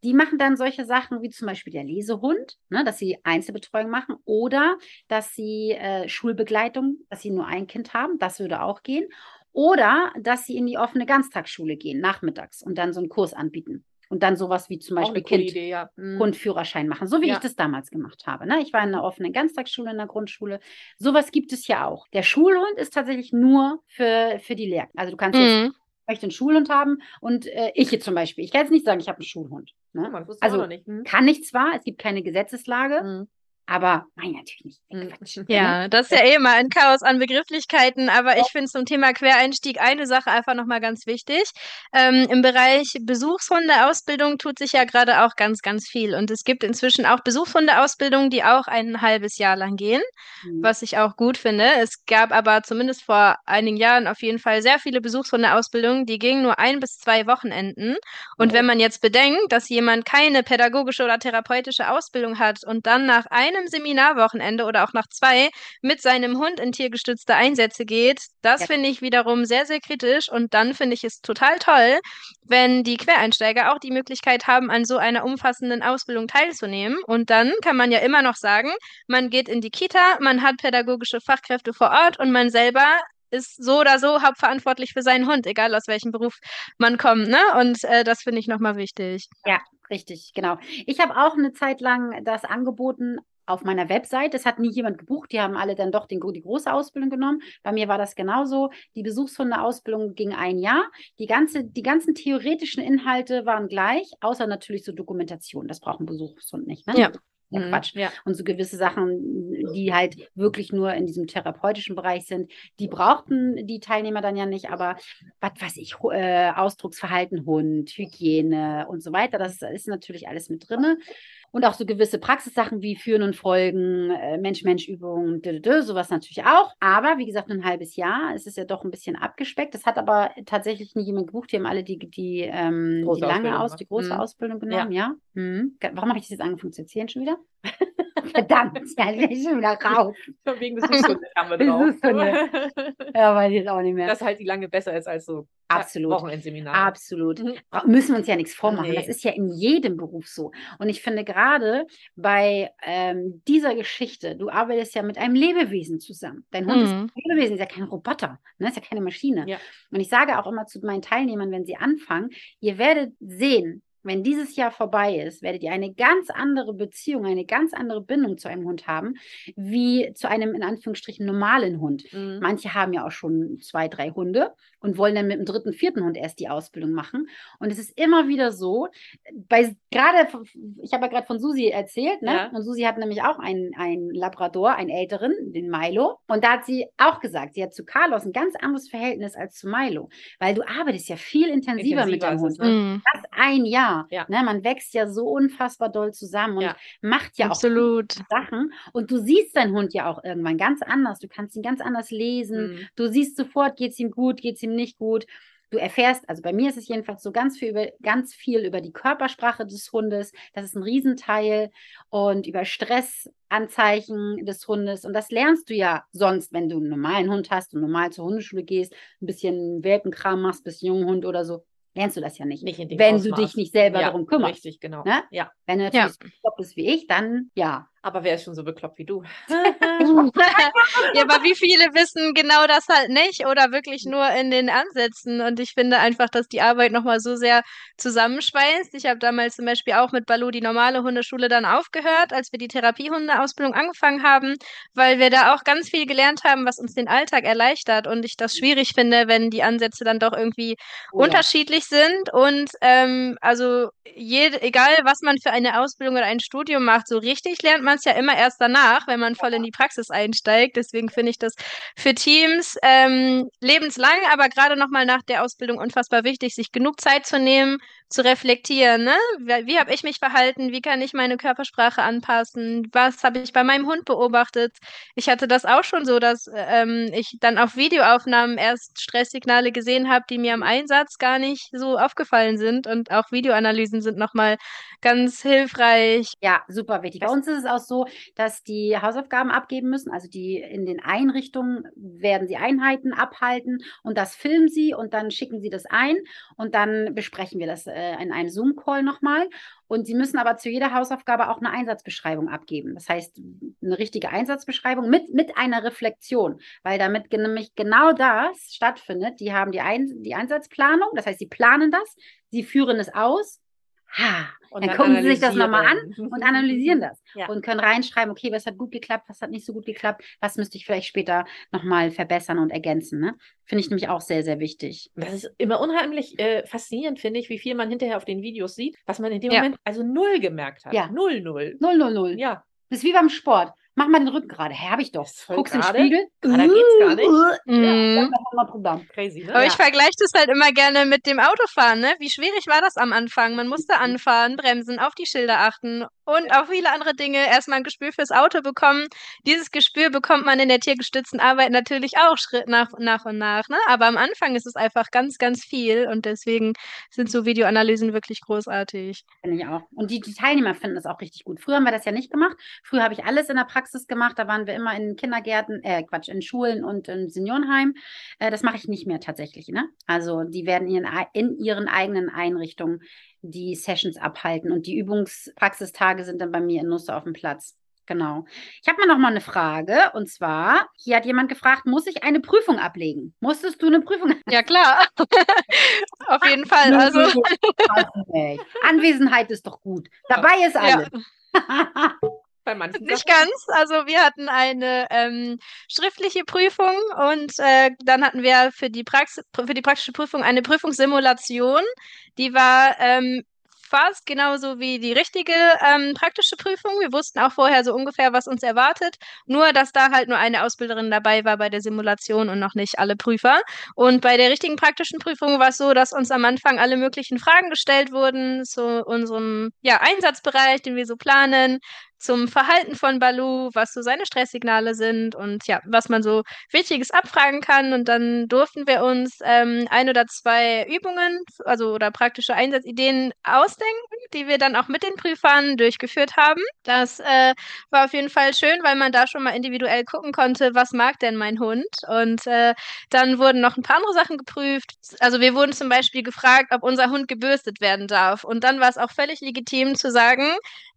Die machen dann solche Sachen wie zum Beispiel der Lesehund, ne, dass sie Einzelbetreuung machen oder dass sie äh, Schulbegleitung, dass sie nur ein Kind haben, das würde auch gehen. Oder dass sie in die offene Ganztagsschule gehen, nachmittags und dann so einen Kurs anbieten. Und dann sowas wie zum Beispiel Kind Idee, ja. mhm. Grundführerschein machen, so wie ja. ich das damals gemacht habe. Ne? Ich war in einer offenen Ganztagsschule in der Grundschule. Sowas gibt es ja auch. Der Schulhund ist tatsächlich nur für, für die Lehrer. Also du kannst mhm. jetzt möchte einen Schulhund haben und äh, ich jetzt zum Beispiel. Ich kann jetzt nicht sagen, ich habe einen Schulhund. Ne? also hm? kann ich zwar, es gibt keine Gesetzeslage, mhm. Aber nein, natürlich nicht.
Hm. Quatsch. Ja, ne? das ist ja eh mal ein Chaos an Begrifflichkeiten, aber ich finde zum Thema Quereinstieg eine Sache einfach nochmal ganz wichtig. Ähm, Im Bereich Besuchshundeausbildung tut sich ja gerade auch ganz, ganz viel. Und es gibt inzwischen auch Besuchshundeausbildungen, die auch ein halbes Jahr lang gehen, mhm. was ich auch gut finde. Es gab aber zumindest vor einigen Jahren auf jeden Fall sehr viele Besuchshundeausbildungen, die gingen nur ein bis zwei Wochenenden. Und oh. wenn man jetzt bedenkt, dass jemand keine pädagogische oder therapeutische Ausbildung hat und dann nach einem einem Seminarwochenende oder auch nach zwei mit seinem Hund in tiergestützte Einsätze geht, das ja. finde ich wiederum sehr, sehr kritisch. Und dann finde ich es total toll, wenn die Quereinsteiger auch die Möglichkeit haben, an so einer umfassenden Ausbildung teilzunehmen. Und dann kann man ja immer noch sagen, man geht in die Kita, man hat pädagogische Fachkräfte vor Ort und man selber ist so oder so hauptverantwortlich für seinen Hund, egal aus welchem Beruf man kommt. Ne? Und äh, das finde ich nochmal wichtig.
Ja, richtig, genau. Ich habe auch eine Zeit lang das angeboten, auf meiner Website. Das hat nie jemand gebucht. Die haben alle dann doch den, die große Ausbildung genommen. Bei mir war das genauso. Die Besuchshundeausbildung ging ein Jahr. Die, ganze, die ganzen theoretischen Inhalte waren gleich, außer natürlich so Dokumentation. Das braucht ein Besuchshund nicht. Ne? Ja. Ja, mhm. Quatsch. Ja. Und so gewisse Sachen, die halt wirklich nur in diesem therapeutischen Bereich sind, die brauchten die Teilnehmer dann ja nicht, aber was weiß ich, äh, Ausdrucksverhalten, Hund, Hygiene und so weiter, das ist natürlich alles mit drin. Und auch so gewisse Praxissachen wie Führen und Folgen, äh, Mensch-Mensch-Übungen, sowas natürlich auch. Aber wie gesagt, ein halbes Jahr. Es ist ja doch ein bisschen abgespeckt. Das hat aber tatsächlich nie jemand gebucht. Die haben alle die, die, ähm, die lange Aus, die große mhm. Ausbildung genommen, ja. ja. Mhm. Warum habe ich das jetzt angefangen zu erzählen schon wieder? Verdammt, ja, ich bin schon wieder raus.
Wegen des Süßhundes haben wir drauf.
Süßhunde. Ja, weiß ich jetzt auch nicht mehr.
Dass halt die lange besser ist als so
Absolut.
Wochenendseminar.
Absolut.
Mhm.
Müssen wir uns ja nichts vormachen.
Nee.
Das ist ja in jedem Beruf so. Und ich finde gerade bei ähm, dieser Geschichte, du arbeitest ja mit einem Lebewesen zusammen. Dein Hund ist
Mhm.
ein Lebewesen, ist ja kein Roboter, ne? ist ja keine Maschine.
Ja.
Und ich sage auch immer zu meinen Teilnehmern, wenn sie anfangen, ihr werdet sehen, wenn dieses Jahr vorbei ist, werdet ihr eine ganz andere Beziehung, eine ganz andere Bindung zu einem Hund haben, wie zu einem in Anführungsstrichen normalen Hund.
Mhm.
Manche haben ja auch schon zwei, drei Hunde und wollen dann mit dem dritten, vierten Hund erst die Ausbildung machen. Und es ist immer wieder so, bei gerade, ich habe ja gerade von Susi erzählt, ne?
Ja.
Und Susi hat nämlich auch einen, einen Labrador, einen älteren, den Milo. Und da hat sie auch gesagt, sie hat zu Carlos ein ganz anderes Verhältnis als zu Milo, weil du arbeitest ja viel intensiver, mit
Intensiver
deinem
ist
Hund.
ne?
Mhm.
Fast ein Jahr.
Ja.
Ne? Man wächst ja so unfassbar doll zusammen und
Ja.
macht ja auch
Absolut.
Sachen. Und du siehst deinen Hund ja auch irgendwann ganz anders. Du kannst ihn ganz anders lesen.
Mhm.
Du siehst sofort, geht es ihm gut, geht es ihm nicht gut. Du erfährst, also bei mir ist es jedenfalls so ganz viel über, ganz viel über die Körpersprache des Hundes. Das ist ein Riesenteil. Und über Stressanzeichen des Hundes. Und das lernst du ja sonst, wenn du einen normalen Hund hast und normal zur Hundeschule gehst, ein bisschen Welpenkram machst, bisschen Junghund oder so. Lernst du das ja nicht.
Nicht in dem
wenn du
Ausmaß.
dich nicht selber
ja,
darum kümmerst.
Richtig, genau.
Ne?
Ja.
Wenn du
Ja.
natürlich so bekloppt bist wie ich, dann ja.
Aber wer ist schon so bekloppt wie du?
Ja, aber wie viele wissen genau das halt nicht oder wirklich nur in den Ansätzen? Und ich finde einfach, dass die Arbeit nochmal so sehr zusammenschweißt. Ich habe damals zum Beispiel auch mit Balu die normale Hundeschule dann aufgehört, als wir die Therapiehundeausbildung angefangen haben, weil wir da auch ganz viel gelernt haben, was uns den Alltag erleichtert. Und ich das schwierig finde, wenn die Ansätze dann doch irgendwie
Oh ja.
unterschiedlich sind und ähm, also jede, egal was man für eine Ausbildung oder ein Studium macht, so richtig lernt man es ja immer erst danach, wenn man voll in die Praxis einsteigt. Deswegen finde ich das für Teams ähm, lebenslang, aber gerade nochmal nach der Ausbildung unfassbar wichtig, sich genug Zeit zu nehmen, zu reflektieren. Ne? Wie, wie habe ich mich verhalten? Wie kann ich meine Körpersprache anpassen? Was habe ich bei meinem Hund beobachtet? Ich hatte das auch schon so, dass ähm, ich dann auf Videoaufnahmen erst Stresssignale gesehen habe, die mir am Einsatz gar nicht so aufgefallen sind. Und auch Videoanalysen sind nochmal ganz hilfreich.
Ja, super wichtig. Bei uns ist es auch so, dass die Hausaufgaben abgeben müssen. Also die in den Einrichtungen werden sie Einheiten abhalten und das filmen sie und dann schicken sie das ein und dann besprechen wir das äh, in einem Zoom-Call nochmal. Und sie müssen aber zu jeder Hausaufgabe auch eine Einsatzbeschreibung abgeben. Das heißt, eine richtige Einsatzbeschreibung mit, mit einer Reflexion, weil damit nämlich genau das stattfindet. Die haben die, Ein die Einsatzplanung, das heißt, sie planen das, sie führen es aus. Ha,
Und
dann,
dann
gucken sie sich das nochmal an und analysieren das
Ja.
und können reinschreiben, okay, was hat gut geklappt, was hat nicht so gut geklappt, was müsste ich vielleicht später nochmal verbessern und ergänzen. Ne? Finde ich nämlich auch sehr, sehr wichtig.
Das ist immer unheimlich äh, faszinierend, finde ich, wie viel man hinterher auf den Videos sieht, was man in dem
Ja.
Moment also null gemerkt hat.
Ja.
Null, null.
0, 0, 0.
Ja.
Das ist wie beim Sport. Mach mal den Rücken gerade. Hä, hab ich doch.
Ist
Guckst in den
gerade.
Spiegel.
Gerader geht's gar nicht.
Mhm.
Ja, das haben wir Programm.
Crazy, ne?
Aber
Ja.
ich vergleiche das halt immer gerne mit dem Autofahren, ne? Wie schwierig war das am Anfang? Man
Mhm.
musste anfahren, bremsen, auf die Schilder achten und auch viele andere Dinge. Erstmal ein Gespür fürs Auto bekommen. Dieses Gespür bekommt man in der tiergestützten Arbeit natürlich auch Schritt nach, nach und nach, ne? Aber am Anfang ist es einfach ganz, ganz viel und deswegen sind so Videoanalysen wirklich großartig.
Finde ich auch. Und die, die Teilnehmer finden das auch richtig gut. Früher haben wir das ja nicht gemacht. Früher habe ich alles in der Praxis gemacht. Da waren wir immer in Kindergärten, äh, Quatsch, in Schulen und in Seniorenheim. Äh, das mache ich nicht mehr tatsächlich. Ne? Also die werden in, ihren- in ihren eigenen Einrichtungen die Sessions abhalten. Und die Übungspraxistage sind dann bei mir in Nusse auf dem Platz. Genau. Ich habe mal noch mal eine Frage. Und zwar, hier hat jemand gefragt, muss ich eine Prüfung ablegen? Musstest du eine Prüfung
Ja, klar. Auf jeden Fall. Also.
Anwesenheit ist doch gut. Dabei ist
ja.
Bei manchen
Nicht
Sachen.
ganz. Also wir hatten eine ähm, schriftliche Prüfung und äh, dann hatten wir für die, für die praktische Prüfung eine Prüfungssimulation. Die war ähm, fast genauso wie die richtige ähm, praktische Prüfung. Wir wussten auch vorher so ungefähr, was uns erwartet. Nur, dass da halt nur eine Ausbilderin dabei war bei der Simulation und noch nicht alle Prüfer. Und bei der richtigen praktischen Prüfung war es so, dass uns am Anfang alle möglichen Fragen gestellt wurden zu unserem ja, Einsatzbereich, den wir so planen. Zum Verhalten von Balu, was so seine Stresssignale sind und ja, was man so Wichtiges abfragen kann. Und dann durften wir uns ähm, ein oder zwei Übungen, also oder praktische Einsatzideen ausdenken, die wir dann auch mit den Prüfern durchgeführt haben. Das äh, war auf jeden Fall schön, weil man da schon mal individuell gucken konnte, was mag denn mein Hund. Und äh, dann wurden noch ein paar andere Sachen geprüft. Also wir wurden zum Beispiel gefragt, ob unser Hund gebürstet werden darf. Und dann war es auch völlig legitim zu sagen,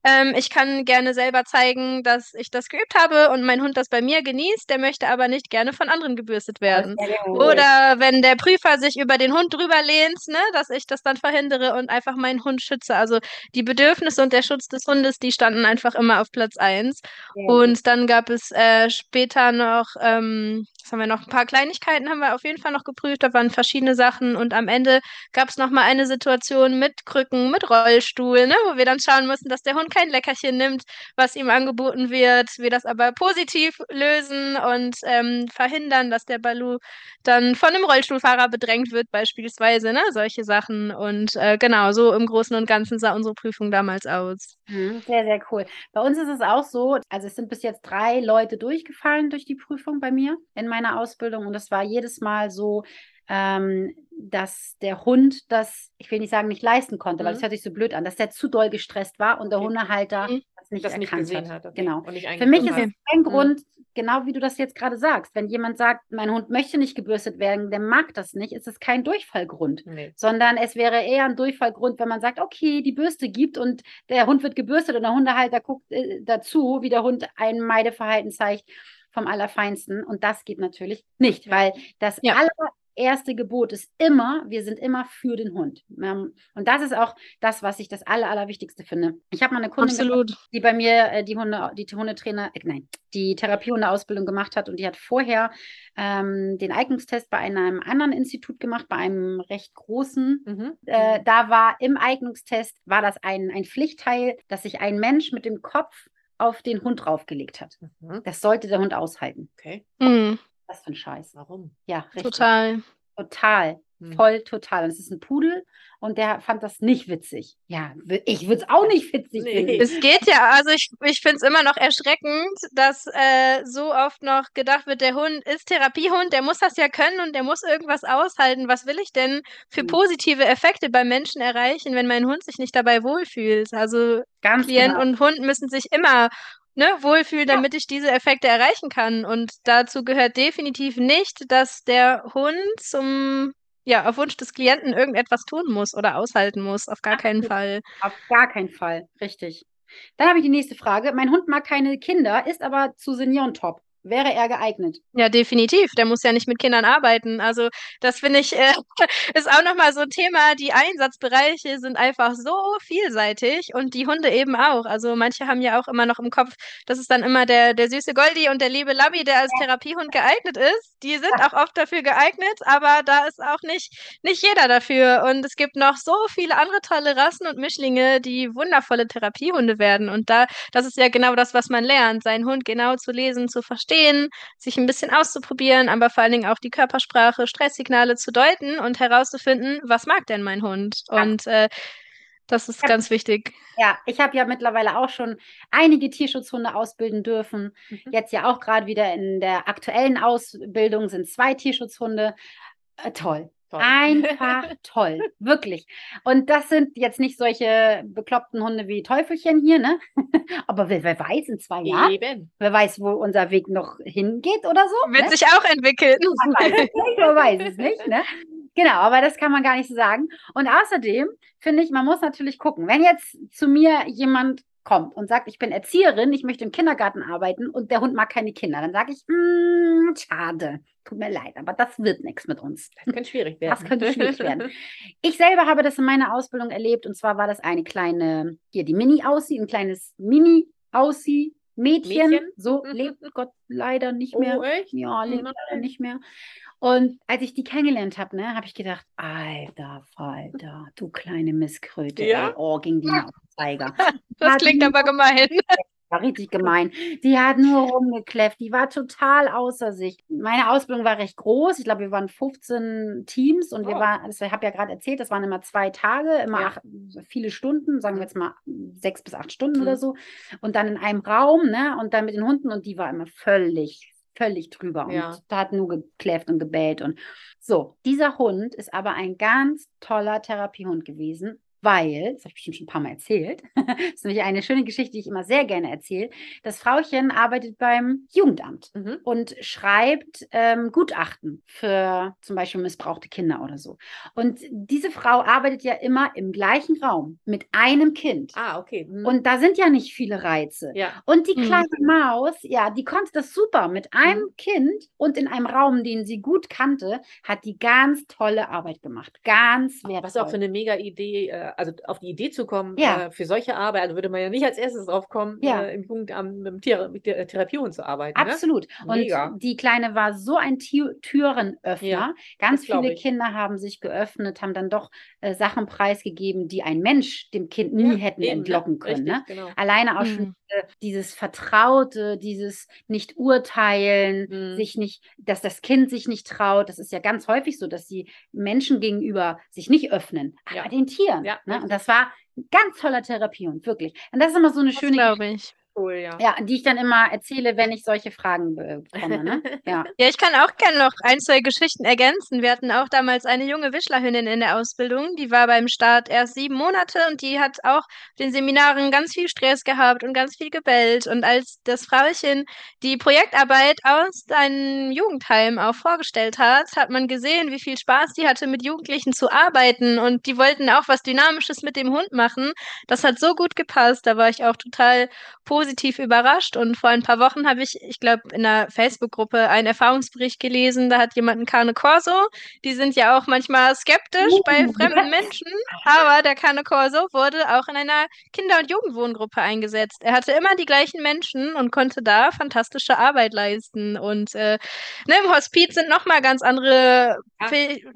ähm, ich kann gerne selber zeigen, dass ich das geübt habe und mein Hund das bei mir genießt, der möchte aber nicht gerne von anderen gebürstet werden. Oder wenn der Prüfer sich über den Hund drüber lehnt, ne, dass ich das dann verhindere und einfach meinen Hund schütze. Also die Bedürfnisse und der Schutz des Hundes, die standen einfach immer auf Platz 1. Und dann gab es äh, später noch, ähm, was haben wir noch, ein paar Kleinigkeiten haben wir auf jeden Fall noch geprüft, da waren verschiedene Sachen und am Ende gab es noch mal eine Situation mit Krücken, mit Rollstuhl, ne, wo wir dann schauen mussten, dass der Hund kein Leckerchen nimmt, was ihm angeboten wird, wir das aber positiv lösen und ähm, verhindern, dass der Balu dann von einem Rollstuhlfahrer bedrängt wird, beispielsweise, ne, solche Sachen. Und äh, genau, so im Großen und Ganzen sah unsere Prüfung damals aus.
Mhm, sehr, sehr cool. Bei uns ist es auch so, also es sind bis jetzt drei Leute durchgefallen durch die Prüfung bei mir in meiner Ausbildung und es war jedes Mal so, ähm, dass der Hund das, ich will nicht sagen, nicht leisten konnte, mhm. weil das hört sich so blöd an, dass der zu doll gestresst war und der Hundehalter mhm. das nicht das erkannt nicht hat. hat. Genau. Für mich ist es kein mhm. Grund, genau wie du das jetzt gerade sagst. Wenn jemand sagt, mein Hund möchte nicht gebürstet werden, der mag das nicht, ist es kein Durchfallgrund, nee. sondern es wäre eher ein Durchfallgrund, wenn man sagt, okay, die Bürste gibt und der Hund wird gebürstet und der Hundehalter guckt äh, dazu, wie der Hund ein Meideverhalten zeigt vom Allerfeinsten. Und das geht natürlich nicht, weil das ja. aller, erste Gebot ist immer, wir sind immer für den Hund. Und das ist auch das, was ich das Aller, Allerwichtigste finde. Ich habe mal eine Kundin, gehabt, die bei mir äh, die Hunde, die Hundetrainer, äh, nein, die Therapiehundeausbildung gemacht hat und die hat vorher ähm, den Eignungstest bei einem anderen Institut gemacht, bei einem recht großen. Mhm. Äh, da war im Eignungstest, war das ein, ein Pflichtteil, dass sich ein Mensch mit dem Kopf auf den Hund draufgelegt hat. Mhm. Das sollte der Hund aushalten.
Okay. Mhm.
Was für ein Scheiß.
Warum?
Ja, richtig.
Total.
Total. Hm. Voll total. Und es ist ein Pudel und der fand das nicht witzig. Ja, ich würde es auch nicht witzig nee. finden.
Es geht ja, also ich, ich finde es immer noch erschreckend, dass äh, so oft noch gedacht wird, der Hund ist Therapiehund, der muss das ja können und der muss irgendwas aushalten. Was will ich denn für hm. positive Effekte beim Menschen erreichen, wenn mein Hund sich nicht dabei wohlfühlt? Also Ganz Klient genau. und Hund müssen sich immer ne, wohlfühlen, damit ich diese Effekte erreichen kann. Und dazu gehört definitiv nicht, dass der Hund zum ja, auf Wunsch des Klienten irgendetwas tun muss oder aushalten muss. Auf gar keinen Fall.
Auf gar keinen Fall, richtig. Dann habe ich die nächste Frage. Mein Hund mag keine Kinder, ist aber zu Senioren top wäre er geeignet.
Ja, definitiv. Der muss ja nicht mit Kindern arbeiten. Also das finde ich, äh, ist auch nochmal so ein Thema. Die Einsatzbereiche sind einfach so vielseitig und die Hunde eben auch. Also manche haben ja auch immer noch im Kopf, dass es dann immer der, der süße Goldi und der liebe Labby, der als Therapiehund geeignet ist. Die sind auch oft dafür geeignet, aber da ist auch nicht, nicht jeder dafür. Und es gibt noch so viele andere tolle Rassen und Mischlinge, die wundervolle Therapiehunde werden. Und da, das ist ja genau das, was man lernt, seinen Hund genau zu lesen, zu verstehen verstehen, sich ein bisschen auszuprobieren, aber vor allen Dingen auch die Körpersprache, Stresssignale zu deuten und herauszufinden, was mag denn mein Hund? Und äh, das ist hab, ganz wichtig.
Ja, ich habe ja mittlerweile auch schon einige Tierschutzhunde ausbilden dürfen. Mhm. Jetzt ja auch gerade wieder in der aktuellen Ausbildung sind zwei Tierschutzhunde. Äh, toll. Toll. Einfach toll, wirklich. Und das sind jetzt nicht solche bekloppten Hunde wie Teufelchen hier, ne? Aber wer, wer weiß in zwei Jahren, Eben. wer weiß, wo unser Weg noch hingeht oder so.
Wird ne? sich auch entwickeln.
Man weiß es nicht, man weiß es nicht, ne? Genau, aber das kann man gar nicht so sagen. Und außerdem finde ich, man muss natürlich gucken, wenn jetzt zu mir jemand kommt und sagt, ich bin Erzieherin, ich möchte im Kindergarten arbeiten und der Hund mag keine Kinder, dann sage ich, schade, tut mir leid, aber das wird nichts mit uns.
Das könnte schwierig werden.
Das könnte schwierig werden. Ich selber habe das in meiner Ausbildung erlebt und zwar war das eine kleine, hier die Mini-Aussie, ein kleines Mini-Aussie. Mädchen, Mädchen, so mhm. lebt Gott leider nicht mehr.
Oh, echt?
Ja, lebt mhm. leider nicht mehr. Und als ich die kennengelernt habe, ne, habe ich gedacht, alter Falter, du kleine Misskröte. Ja? Ey, oh, ging die Zeiger.
das klingt aber gemein.
war richtig gemein. Die hat nur rumgekläfft, die war total außer sich. Meine Ausbildung war recht groß. Ich glaube, wir waren 15 Teams und wir
Oh.
waren, also ich habe ja gerade erzählt, das waren immer zwei Tage, immer
Ja.
acht, viele Stunden, sagen wir jetzt mal sechs bis acht Stunden
Mhm.
oder so. Und dann in einem Raum, ne? Und dann mit den Hunden und die war immer völlig, völlig drüber
Ja.
und hat nur gekläfft und gebellt und so. Dieser Hund ist aber ein ganz toller Therapiehund gewesen. Weil, das habe ich bestimmt schon ein paar Mal erzählt, das ist nämlich eine schöne Geschichte, die ich immer sehr gerne erzähle. Das Frauchen arbeitet beim Jugendamt
Mhm.
und schreibt ähm, Gutachten für zum Beispiel missbrauchte Kinder oder so. Und diese Frau arbeitet ja immer im gleichen Raum mit einem Kind.
Ah, okay. Mhm.
Und da sind ja nicht viele Reize.
ja.
Und die
Mhm.
kleine Maus, ja, die konnte das super mit einem
Mhm.
Kind und in einem Raum, den sie gut kannte, hat die ganz tolle Arbeit gemacht. Ganz wertvoll.
Was auch für eine mega Idee, äh, also auf die Idee zu kommen,
Ja.
äh, für solche Arbeit, also würde man ja nicht als erstes drauf kommen,
Ja.
äh, im Jugendamt mit Thera mit der Therapiehund zu arbeiten. Ne?
Absolut.
Mega.
Und die Kleine war so ein Tü Türenöffner.
Ja,
Ganz viele. Kinder haben sich geöffnet, haben dann doch äh, Sachen preisgegeben, die ein Mensch dem Kind nie
Ja,
hätten
eben, ne?
entlocken können.
Richtig,
Ne?
genau.
Alleine auch schon
Mhm.
diese, dieses Vertraute, dieses Nicht-Urteilen,
Mhm.
sich nicht, dass das Kind sich nicht traut. Das ist ja ganz häufig so, dass die Menschen gegenüber sich nicht öffnen,
Ja.
aber den Tieren.
Ja,
ne? Und
richtig.
das war ein ganz toller Therapiehund, wirklich. Und das ist immer so eine
Das
schöne
glaube ich.
Cool, ja.
ja, die ich dann immer erzähle, wenn ich solche Fragen be- bekomme. Ne? Ja.
Ja, ich kann auch gerne noch ein, zwei Geschichten ergänzen. Wir hatten auch damals eine junge Wischlerhündin in der Ausbildung. Die war beim Start erst sieben Monate und die hat auch auf den Seminaren ganz viel Stress gehabt und ganz viel gebellt. Und als das Frauchen die Projektarbeit aus einem Jugendheim auch vorgestellt hat, hat man gesehen, wie viel Spaß die hatte, mit Jugendlichen zu arbeiten. Und die wollten auch was Dynamisches mit dem Hund machen. Das hat so gut gepasst. Da war ich auch total positiv überrascht. Und vor ein paar Wochen habe ich, ich glaube, in einer Facebook-Gruppe einen Erfahrungsbericht gelesen. Da hat jemand ein Cane Corso. Die sind ja auch manchmal skeptisch bei
Uh,
fremden. Menschen. Aber der Cane Corso wurde auch in einer Kinder- und Jugendwohngruppe eingesetzt. Er hatte immer die gleichen Menschen und konnte da fantastische Arbeit leisten. Und äh, ne, im Hospiz sind nochmal ganz andere
Ja.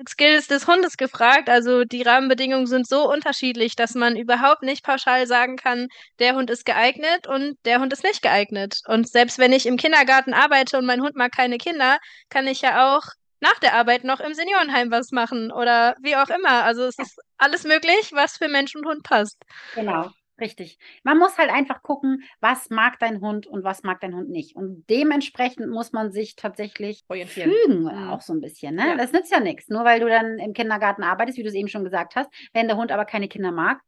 Skills des Hundes gefragt. Also die Rahmenbedingungen sind so unterschiedlich, dass man überhaupt nicht pauschal sagen kann, der Hund ist geeignet und der Hund ist nicht geeignet. Und selbst wenn ich im Kindergarten arbeite und mein Hund mag keine Kinder, kann ich ja auch nach der Arbeit noch im Seniorenheim was machen oder wie auch immer. Also es ist alles möglich, was für Mensch und Hund passt.
Genau, richtig. Man muss halt einfach gucken, was mag dein Hund und was mag dein Hund nicht. Und dementsprechend muss man sich tatsächlich
Orientieren.
fügen,
Mhm.
auch so ein bisschen. Ne?
Ja.
Das nützt ja nichts. Nur weil du dann im Kindergarten arbeitest, wie du es eben schon gesagt hast, wenn der Hund aber keine Kinder mag,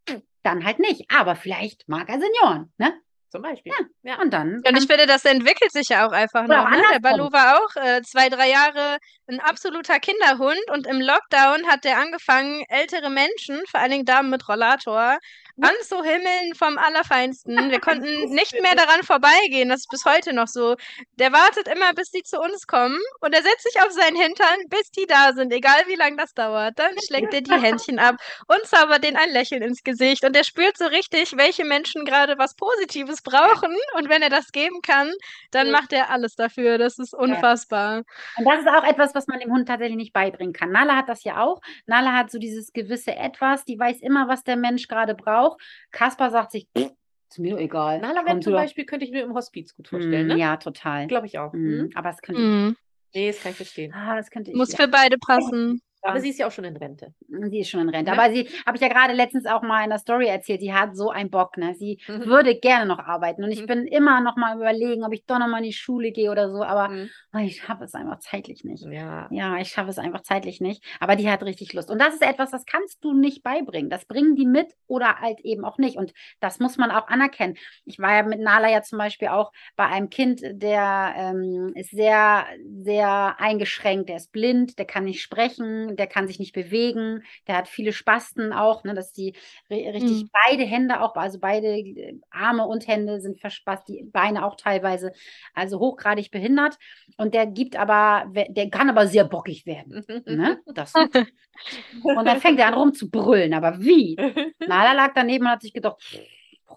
dann halt nicht. Aber vielleicht mag er Senioren. Ne?
Zum Beispiel.
Ja. Und dann.
Und ich finde, das entwickelt sich ja auch einfach
Oder
noch.
auch
Ne? Der. Balu war auch äh, zwei, drei Jahre ein absoluter Kinderhund und im Lockdown hat der angefangen, ältere Menschen, vor allen Dingen Damen mit Rollator, anzuhimmeln vom Allerfeinsten. Wir konnten nicht mehr daran vorbeigehen. Das ist bis heute noch so. Der wartet immer, bis die zu uns kommen und er setzt sich auf seinen Hintern, bis die da sind, egal wie lange das dauert. Dann schlägt er die Händchen ab und zaubert denen ein Lächeln ins Gesicht. Und er spürt so richtig, welche Menschen gerade was Positives brauchen. Und wenn er das geben kann, dann macht er alles dafür. Das ist unfassbar.
Und das ist auch etwas, was man dem Hund tatsächlich nicht beibringen kann. Nala hat das ja auch. Nala hat so dieses gewisse Etwas, die weiß immer, was der Mensch gerade braucht. Kaspar sagt sich, "Pff, ist mir doch egal.
Nala zum
du doch."
Beispiel, könnte ich mir im Hospiz gut vorstellen,
Mm,
ne?
Ja, total.
Glaube ich auch.
Mm,
Mhm.
Aber das könnte ich.
Mhm.
Nee, das kann ich verstehen.
Ah, das könnte ich.
Muss
ja.
für beide passen.
Aber sie ist ja auch schon in Rente.
Sie ist schon in Rente.
Ne?
Aber sie, habe ich ja gerade letztens auch mal in der Story erzählt, die hat so einen Bock, ne? Sie
Mhm.
würde gerne noch arbeiten. Und ich
Mhm.
bin immer noch mal überlegen, ob ich doch noch mal in die Schule gehe oder so. Aber
Mhm.
oh, ich schaffe es einfach zeitlich nicht.
Ja.
Ja, ich schaffe es einfach zeitlich nicht. Aber die hat richtig Lust. Und das ist etwas, das kannst du nicht beibringen. Das bringen die mit oder halt eben auch nicht. Und das muss man auch anerkennen. Ich war ja mit Nala ja zum Beispiel auch bei einem Kind, der ähm, ist sehr, sehr eingeschränkt. Der ist blind, der kann nicht sprechen, der kann sich nicht bewegen. Der hat viele Spasten auch, ne, dass die ri- richtig
Mhm.
beide Hände auch, also beide äh, Arme und Hände sind verspast, die Beine auch teilweise, also hochgradig behindert. Und der gibt aber, der kann aber sehr bockig werden. Ne? Das. Und dann fängt er an rumzubrüllen. Aber wie? Nala lag daneben und hat sich gedacht,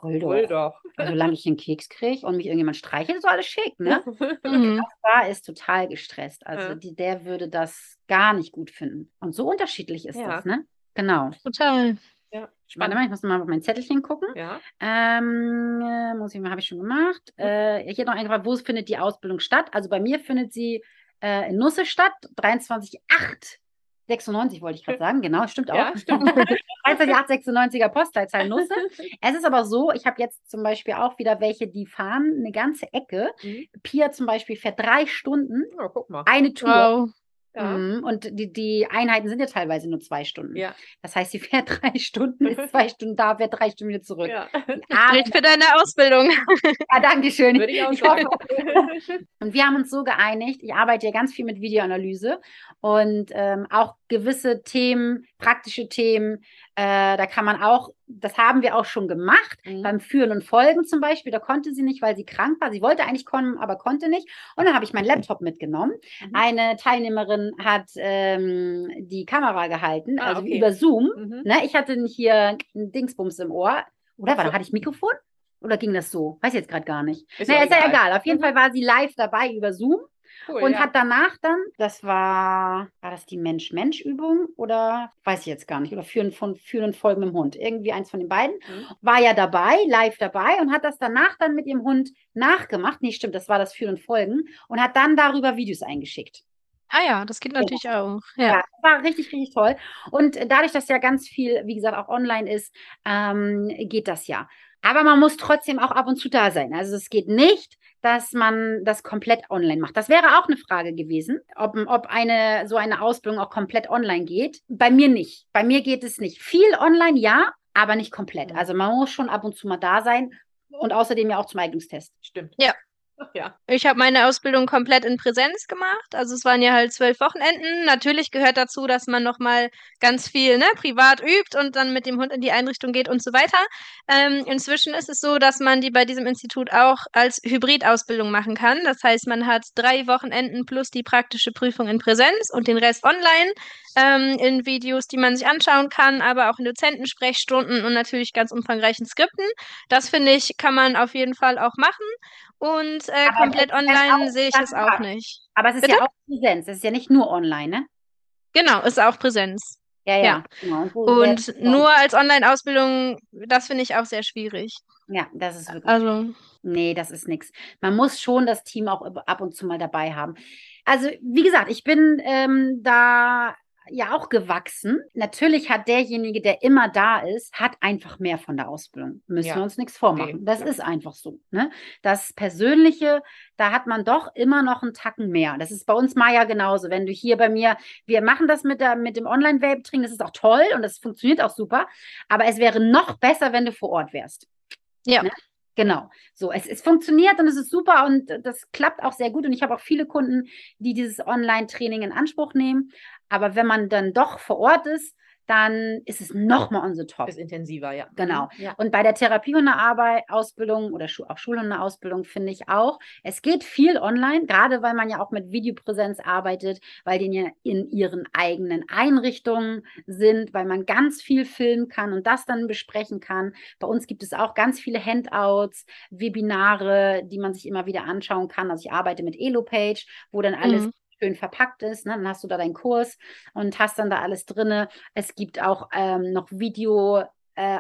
brüll doch.
doch.
Solange ich einen Keks kriege und mich irgendjemand streichelt, ist alles schick, ne?
Mhm.
War ist total gestresst. Also
Ja.
die, der würde das gar nicht gut finden. Und so unterschiedlich ist
Ja.
das, ne? Genau.
Total.
Warte mal, ich muss mal auf mein Zettelchen gucken.
Ja.
Ähm, äh, muss ich mal, habe ich schon gemacht. Äh, hier noch eingefragt, wo findet die Ausbildung statt? Also bei mir findet sie äh, in Nusse statt, 23.8. 96 wollte ich gerade sagen, genau, stimmt auch.
Ja, stimmt.
23.896er Postleitzahl Nusse. Es ist aber so, ich habe jetzt zum Beispiel auch wieder welche, die fahren eine ganze Ecke.
Mhm.
Pia zum Beispiel fährt drei Stunden
mal.
eine Tour.
Wow.
Ja.
Mhm. Und die, die Einheiten sind ja teilweise nur zwei Stunden.
Ja.
Das heißt, sie fährt drei Stunden, ist zwei Stunden da, fährt drei Stunden wieder zurück.
ja.
Ah,
Spricht für deine Ausbildung.
ja, danke schön.
Würde ich auch
Ich hoffe. Und wir haben uns so geeinigt, ich arbeite ja ganz viel mit Videoanalyse und ähm, auch gewisse Themen, praktische Themen, äh, da kann man auch, das haben wir auch schon gemacht,
Mhm.
beim Führen und Folgen zum Beispiel, da konnte sie nicht, weil sie krank war. Sie wollte eigentlich kommen, aber konnte nicht. Und dann habe ich meinen Laptop mitgenommen.
Mhm.
Eine Teilnehmerin hat ähm, die Kamera gehalten,
Ah,
also
okay.
über Zoom.
Mhm.
Ne? Ich hatte hier ein Dingsbums im Ohr. Oder war,
so.
hatte ich Mikrofon? Oder ging das so? Weiß ich jetzt gerade gar nicht.
Ist
naja, ist ja
egal.
egal. Auf jeden
Mhm.
Fall war sie live dabei über Zoom
Cool,
und
ja.
hat danach dann, das war, war das die Mensch-Mensch-Übung oder weiß ich jetzt gar nicht, oder Führen von Führen und Folgen mit dem Hund. Irgendwie eins von den beiden.
Mhm.
War ja dabei, live dabei und hat das danach dann mit ihrem Hund nachgemacht. Nee, stimmt, das war das Führen und Folgen und hat dann darüber Videos eingeschickt.
Ah ja, das geht natürlich auch.
Ja,
Ja.
das war richtig, richtig toll. Und dadurch, dass ja ganz viel, wie gesagt, auch online ist, ähm, geht das ja. Aber man muss trotzdem auch ab und zu da sein. Also es geht nicht, dass man das komplett online macht. Das wäre auch eine Frage gewesen, ob, ob eine so eine Ausbildung auch komplett online geht. Bei mir nicht. Bei mir geht es nicht. Viel online, ja, aber nicht komplett.
Mhm.
Also man muss schon ab und zu mal da sein und außerdem ja auch zum Eignungstest.
Stimmt.
Ja.
Ja.
Ich habe meine Ausbildung komplett in Präsenz gemacht. Also es waren ja halt zwölf Wochenenden. Natürlich gehört dazu, dass man nochmal ganz viel ne, privat übt und dann mit dem Hund in die Einrichtung geht und so weiter. Ähm, inzwischen ist es so, dass man die bei diesem Institut auch als Hybridausbildung machen kann. Das heißt, man hat drei Wochenenden plus die praktische Prüfung in Präsenz und den Rest online ähm, in Videos, die man sich anschauen kann, aber auch in Dozentensprechstunden und natürlich ganz umfangreichen Skripten. Das finde ich, kann man auf jeden Fall auch machen. Und äh, komplett online sehe ich es auch nicht.
Aber es ist
Bitte?
ja auch Präsenz. Es ist ja nicht nur online, ne?
Genau, ist auch Präsenz.
Ja, ja.
Ja.
Genau. Und, so
Und nur als Online-Ausbildung, das finde ich auch sehr schwierig.
Ja, das ist wirklich.
Also,
Nee, das ist nichts. Man muss schon das Team auch ab ab und zu mal dabei haben. Also, wie gesagt, ich bin ähm, da ja auch gewachsen. Natürlich hat derjenige, der immer da ist, hat einfach mehr von der Ausbildung. Müssen
Ja.
wir uns nichts vormachen.
Nee,
das
klar.
ist einfach so. Ne? Das Persönliche, da hat man doch immer noch einen Tacken mehr. Das ist bei uns Maya genauso. Wenn du hier bei mir, wir machen das mit, der, mit dem Online-Vape-Training, das ist auch toll und das funktioniert auch super. Aber es wäre noch besser, wenn du vor Ort wärst.
ja.
Ne? Genau. So, es, es funktioniert und es ist super und das klappt auch sehr gut. Und ich habe auch viele Kunden, die dieses Online-Training in Anspruch nehmen. Aber wenn man dann doch vor Ort ist, dann ist es nochmal on the top.
Ist intensiver, ja.
Genau.
Mhm. Ja.
Und bei der Therapiehundearbeit-Ausbildung oder auch Schulhundeausbildung finde ich auch, es geht viel online, gerade weil man ja auch mit Videopräsenz arbeitet, weil die ja in ihren eigenen Einrichtungen sind, weil man ganz viel filmen kann und das dann besprechen kann. Bei uns gibt es auch ganz viele Handouts, Webinare, die man sich immer wieder anschauen kann. Also ich arbeite mit Elopage, wo dann alles
Mhm.
Schön verpackt ist. Ne? Dann hast du da deinen Kurs und hast dann da alles drinne. Es gibt auch ähm, noch Video. äh,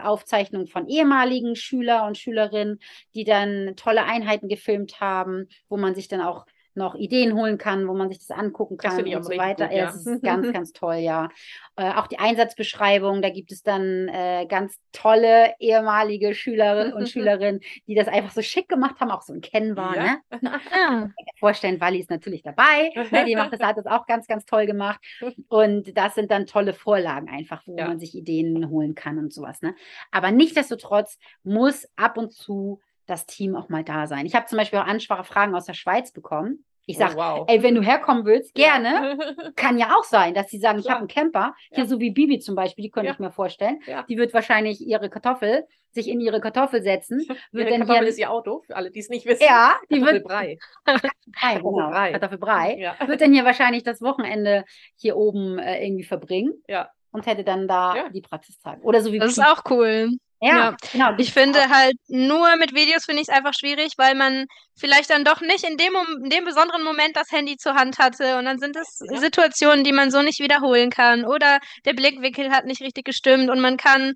von ehemaligen Schüler und Schülerinnen, die dann tolle Einheiten gefilmt haben, wo man sich dann auch noch Ideen holen kann, wo man sich das angucken
Das
kann
ich
und so weiter.
gut,
ja, das ist ganz, ganz toll, ja. Äh, auch die Einsatzbeschreibung, da gibt es dann äh, ganz tolle ehemalige Schülerinnen und Schülerinnen, die das einfach so schick gemacht haben, auch so ein Canva,
Ja.
ne?
Ja.
vorstellen, Wally ist natürlich dabei. Ne? Die macht das, hat das auch ganz, ganz toll gemacht. Und das sind dann tolle Vorlagen einfach, wo man sich Ideen holen kann und sowas. Ne? Aber nichtsdestotrotz muss ab und zu das Team auch mal da sein. Ich habe zum Beispiel auch Ansprachfragen aus der Schweiz bekommen. Ich sage,
oh, wow.
ey, wenn du herkommen willst, gerne.
Ja.
Kann ja auch sein, dass sie sagen, ich habe einen Camper, hier
Ja.
so wie Bibi zum Beispiel, die könnte
Ja.
ich mir vorstellen.
Ja.
Die wird wahrscheinlich ihre Kartoffel, sich in ihre Kartoffel setzen, wird
Ihre
dann
Kartoffel
hier,
ist ihr Auto, für alle, die es nicht wissen.
ja, die wird,
Kartoffelbrei.
Brei, genau,
Kartoffelbrei.
Kartoffelbrei,
Ja.
wird dann hier wahrscheinlich das Wochenende hier oben äh, irgendwie verbringen
ja.
und hätte dann da
Ja.
die Praxistage. Oder so wie
Das ist
Piet.
auch cool.
Ja,
Ja.
genau.
Ich finde halt, nur mit Videos finde ich es einfach schwierig, weil man vielleicht dann doch nicht in dem, in dem besonderen Moment das Handy zur Hand hatte und dann sind es
Ja.
Situationen, die man so nicht wiederholen kann oder der Blickwinkel hat nicht richtig gestimmt und man kann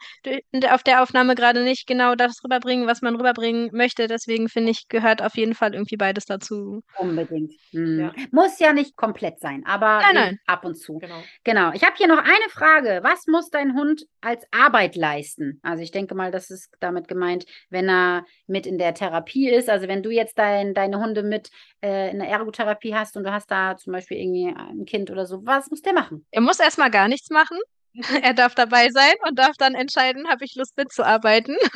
auf der Aufnahme gerade nicht genau das rüberbringen, was man rüberbringen möchte. Deswegen finde ich, gehört auf jeden Fall irgendwie beides dazu.
Unbedingt. Hm.
Ja.
Muss ja nicht komplett sein, aber
Nein, nein.
ab und zu.
Genau.
Genau. Ich habe hier noch eine Frage. Was muss dein Hund als Arbeit leisten? Also ich denke mal, das ist damit gemeint, wenn er mit in der Therapie ist. Also wenn du jetzt dein, deine Hunde mit äh, in der Ergotherapie hast und du hast da zum Beispiel irgendwie ein Kind oder so, was muss der machen?
Er muss erstmal gar nichts machen. Er darf dabei sein und darf dann entscheiden, habe ich Lust mitzuarbeiten.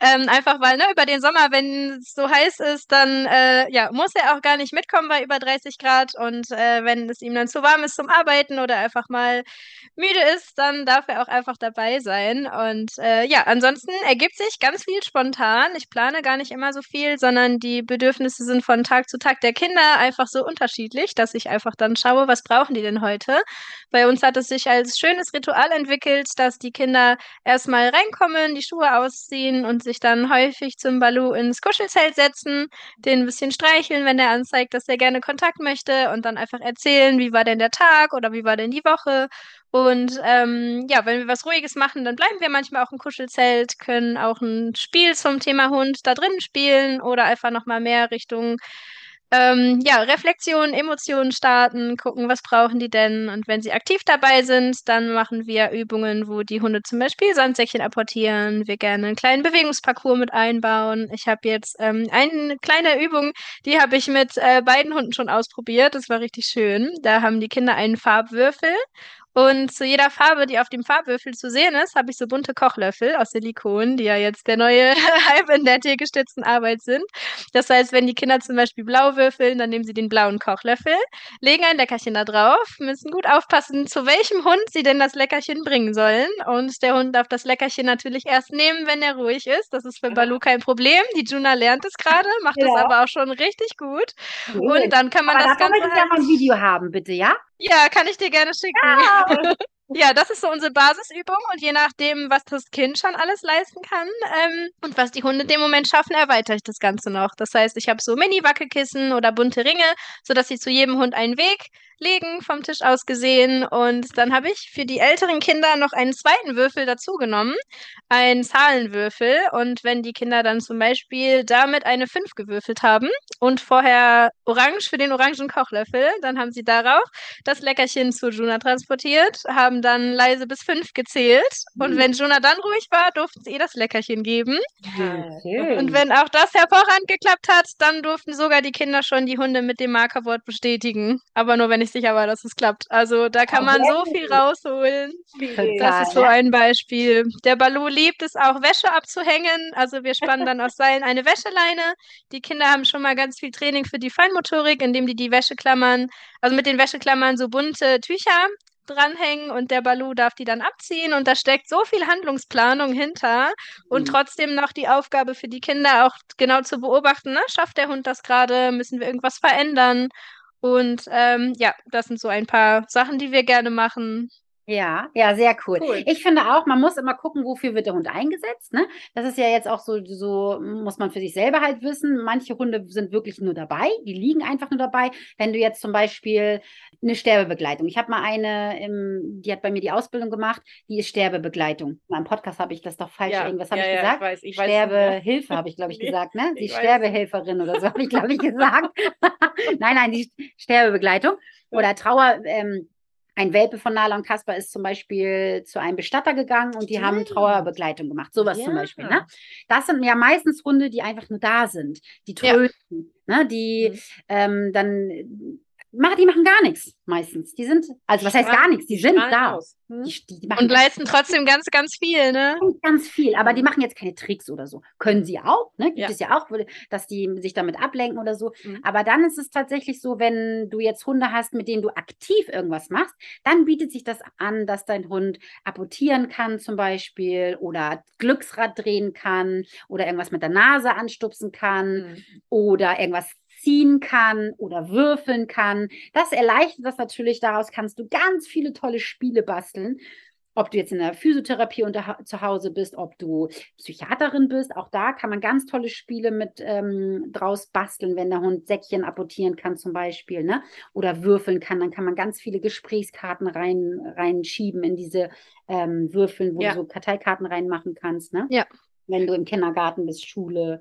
ähm, einfach weil, ne, über den Sommer, wenn es so heiß ist, dann äh, ja, muss er auch gar nicht mitkommen bei über 30 Grad. Und äh, wenn es ihm dann zu warm ist zum Arbeiten oder einfach mal müde ist, dann darf er auch einfach dabei sein. Und äh, ja, ansonsten ergibt sich ganz viel spontan. Ich plane gar nicht immer so viel, sondern die Bedürfnisse sind von Tag zu Tag der Kinder einfach so unterschiedlich, dass ich einfach dann schaue, was brauchen die denn heute? Bei uns hat es sich als schönes Ritual entwickelt, dass die Kinder erstmal reinkommen, die Schuhe ausziehen und sich dann häufig zum Balu ins Kuschelzelt setzen, den ein bisschen streicheln, wenn er anzeigt, dass er gerne Kontakt möchte und dann einfach erzählen, wie war denn der Tag oder wie war denn die Woche. Und ähm, ja, wenn wir was Ruhiges machen, dann bleiben wir manchmal auch im Kuschelzelt, können auch ein Spiel zum Thema Hund da drin spielen oder einfach nochmal mehr Richtung ähm, ja, Reflexion, Emotionen starten, gucken, was brauchen die denn. Und wenn sie aktiv dabei sind, dann machen wir Übungen, wo die Hunde zum Beispiel Sandsäckchen apportieren, wir gerne einen kleinen Bewegungsparcours mit einbauen. Ich habe jetzt ähm, eine kleine Übung, die habe ich mit äh, beiden Hunden schon ausprobiert. Das war richtig schön. Da haben die Kinder einen Farbwürfel und zu jeder Farbe, die auf dem Farbwürfel zu sehen ist, habe ich so bunte Kochlöffel aus Silikon, die ja jetzt der neue Hype in der tiergestützten Arbeit sind. Das heißt, wenn die Kinder zum Beispiel blau würfeln, dann nehmen sie den blauen Kochlöffel, legen ein Leckerchen da drauf, müssen gut aufpassen, zu welchem Hund sie denn das Leckerchen bringen sollen. Und der Hund darf das Leckerchen natürlich erst nehmen, wenn er ruhig ist. Das ist für Balu kein Problem. Die Juna lernt es gerade, macht es
Ja.
aber auch schon richtig gut.
Cool.
Und dann kann man
Aber
das Ganze
ich ja
halt
mal ein Video haben, bitte, ja?
Ja, kann ich dir gerne schicken. Ja, das ist so unsere Basisübung und je nachdem, was das Kind schon alles leisten kann ähm, und was die Hunde in dem Moment schaffen, erweitere ich das Ganze noch. Das heißt, ich habe so Mini-Wackelkissen oder bunte Ringe, sodass sie zu jedem Hund einen Weg legen, vom Tisch aus gesehen. Und dann habe ich für die älteren Kinder noch einen zweiten Würfel dazu genommen, einen Zahlenwürfel. Und wenn die Kinder dann zum Beispiel damit eine 5 gewürfelt haben und vorher orange für den orangen Kochlöffel, dann haben sie darauf das Leckerchen zu Juna transportiert, haben dann leise bis fünf gezählt. Und
Mhm.
wenn Juna dann ruhig war, durften sie ihr das Leckerchen geben.
Schön.
Und wenn auch das hervorragend geklappt hat, dann durften sogar die Kinder schon die Hunde mit dem Markerwort bestätigen. Aber nur wenn ich sicher war, dass es klappt. Also da kann man so viel rausholen. Das ist so ein Beispiel. Der Balu liebt es auch, Wäsche abzuhängen. Also wir spannen dann aus Seilen eine Wäscheleine. Die Kinder haben schon mal ganz viel Training für die Feinmotorik, indem die die Wäscheklammern, also mit den Wäscheklammern so bunte Tücher dranhängen und der Balu darf die dann abziehen und da steckt so viel Handlungsplanung hinter und
Mhm.
trotzdem noch die Aufgabe für die Kinder auch genau zu beobachten, ne? Schafft der Hund das gerade? Müssen wir irgendwas verändern? Und ähm, ja, das sind so ein paar Sachen, die wir gerne machen.
Ja, ja, sehr cool.
Cool.
Ich finde auch, man muss immer gucken, wofür wird der Hund eingesetzt. Ne? Das ist ja jetzt auch so, so muss man für sich selber halt wissen. Manche Hunde sind wirklich nur dabei, die liegen einfach nur dabei. Wenn du jetzt zum Beispiel eine Sterbebegleitung, ich habe mal eine, im, die hat bei mir die Ausbildung gemacht, die ist Sterbebegleitung. Meinem Podcast habe ich das doch falsch,
Ja,
irgendwas habe
ja,
ich
ja,
gesagt?
ich weiß, ich
Sterbehilfe habe ich, glaube ich, gesagt, ne? Die. Sterbehelferin oder so habe ich, glaube ich, gesagt. nein, nein, die Sterbebegleitung oder Trauer. Ähm, ein Welpe von Nala und Kasper ist zum Beispiel zu einem Bestatter gegangen und die haben
Ja.
Trauerbegleitung gemacht. Sowas zum
Ja.
Beispiel. Ne? Das sind ja meistens Hunde, die einfach nur da sind, die trösten, ne? die
Mhm.
ähm, dann machen, die machen gar nichts meistens. Die sind, also was heißt gar nichts, die sind da.
Hm?
Die, die,
Und leisten trotzdem ganz, ganz viel, ne?
ganz, viel, aber die machen jetzt keine Tricks oder so. Können sie auch, ne? Gibt
Ja.
es ja auch, dass die sich damit ablenken oder so.
Mhm.
Aber dann ist es tatsächlich so, wenn du jetzt Hunde hast, mit denen du aktiv irgendwas machst, dann bietet sich das an, dass dein Hund apportieren kann zum Beispiel oder Glücksrad drehen kann oder irgendwas mit der Nase anstupsen kann
Hm.
oder irgendwas ziehen kann oder würfeln kann. Das erleichtert das natürlich. Daraus kannst du ganz viele tolle Spiele basteln. ob du jetzt in der Physiotherapie unter, zu Hause bist, ob du Psychiaterin bist, auch da kann man ganz tolle Spiele mit ähm, draus basteln, wenn der Hund Säckchen apportieren kann zum Beispiel, ne? Oder würfeln kann, dann kann man ganz viele Gesprächskarten rein, reinschieben in diese ähm, Würfeln, wo
Ja.
du so Karteikarten reinmachen kannst, ne?
Ja.
Wenn du im Kindergarten bist, Schule,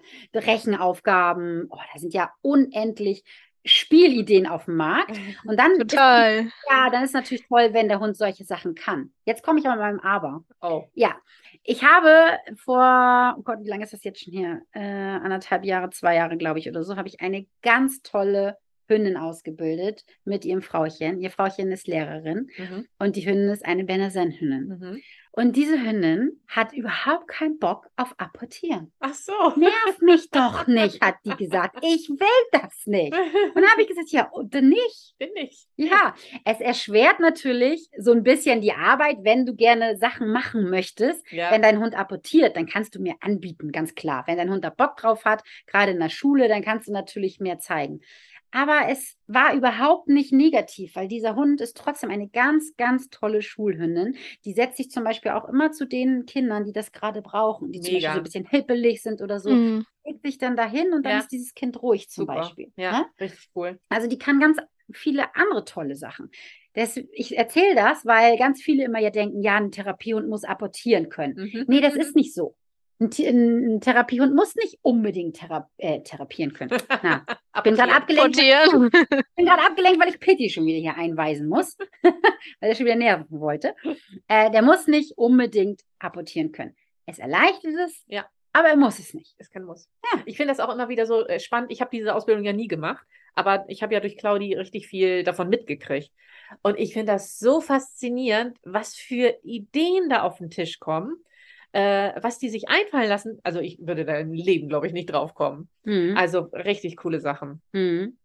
Rechenaufgaben, oh, da sind ja unendlich Spielideen auf dem Markt. Und dann ist,
Total.
ja, dann ist natürlich toll, wenn der Hund solche Sachen kann. Jetzt komme ich aber beim Aber.
Oh.
Ja, ich habe vor, oh Gott, wie lange ist das jetzt schon her? Äh, anderthalb Jahre, zwei Jahre, glaube ich, oder so, habe ich eine ganz tolle Hündin ausgebildet mit ihrem Frauchen. Ihr Frauchen ist Lehrerin
Mhm.
und die Hündin ist eine Benesen-Hündin.
Mhm.
Und diese Hündin hat überhaupt keinen Bock auf Apportieren.
Ach so.
Nerv mich doch nicht, hat die gesagt. Ich will das nicht. Und dann habe ich gesagt, ja, und dann nicht.
Bin ich.
Ja, es erschwert natürlich so ein bisschen die Arbeit, wenn du gerne Sachen machen möchtest.
Ja.
Wenn dein Hund apportiert, dann kannst du mir anbieten, ganz klar. Wenn dein Hund da Bock drauf hat, gerade in der Schule, dann kannst du natürlich mehr zeigen. Aber es war überhaupt nicht negativ, weil dieser Hund ist trotzdem eine ganz, ganz tolle Schulhündin. Die setzt sich zum Beispiel auch immer zu den Kindern, die das gerade brauchen, die zum Beispiel
Mega.
so ein bisschen hippelig sind oder so.
Mhm.
Legt sich dann dahin und dann
Ja.
ist dieses Kind ruhig zum
Super.
Beispiel.
Ja,
ne?
richtig cool.
Also die kann ganz viele andere tolle Sachen. Das, ich erzähle das, weil ganz viele immer ja denken, ja, ein Therapiehund muss apportieren können.
Mhm.
Nee, das ist nicht so. Ein, ein Therapiehund muss nicht unbedingt thera äh, therapieren können. Na, ich bin gerade abgelenkt, bin gerade abgelenkt, weil ich Pitti schon wieder hier einweisen muss, weil er schon wieder nerven wollte. Äh, der muss nicht unbedingt apportieren können. Es erleichtert es,
Ja.
aber er muss es nicht.
Ist kein Muss.
Ja.
Ich finde das auch immer wieder so äh, spannend. Ich habe diese Ausbildung ja nie gemacht, aber ich habe ja durch Claudi richtig viel davon mitgekriegt. Und ich finde das so faszinierend, was für Ideen da auf den Tisch kommen, äh, was die sich einfallen lassen. Also ich würde da im Leben, glaube ich, nicht drauf kommen.
Mhm.
Also richtig coole Sachen.
Mhm.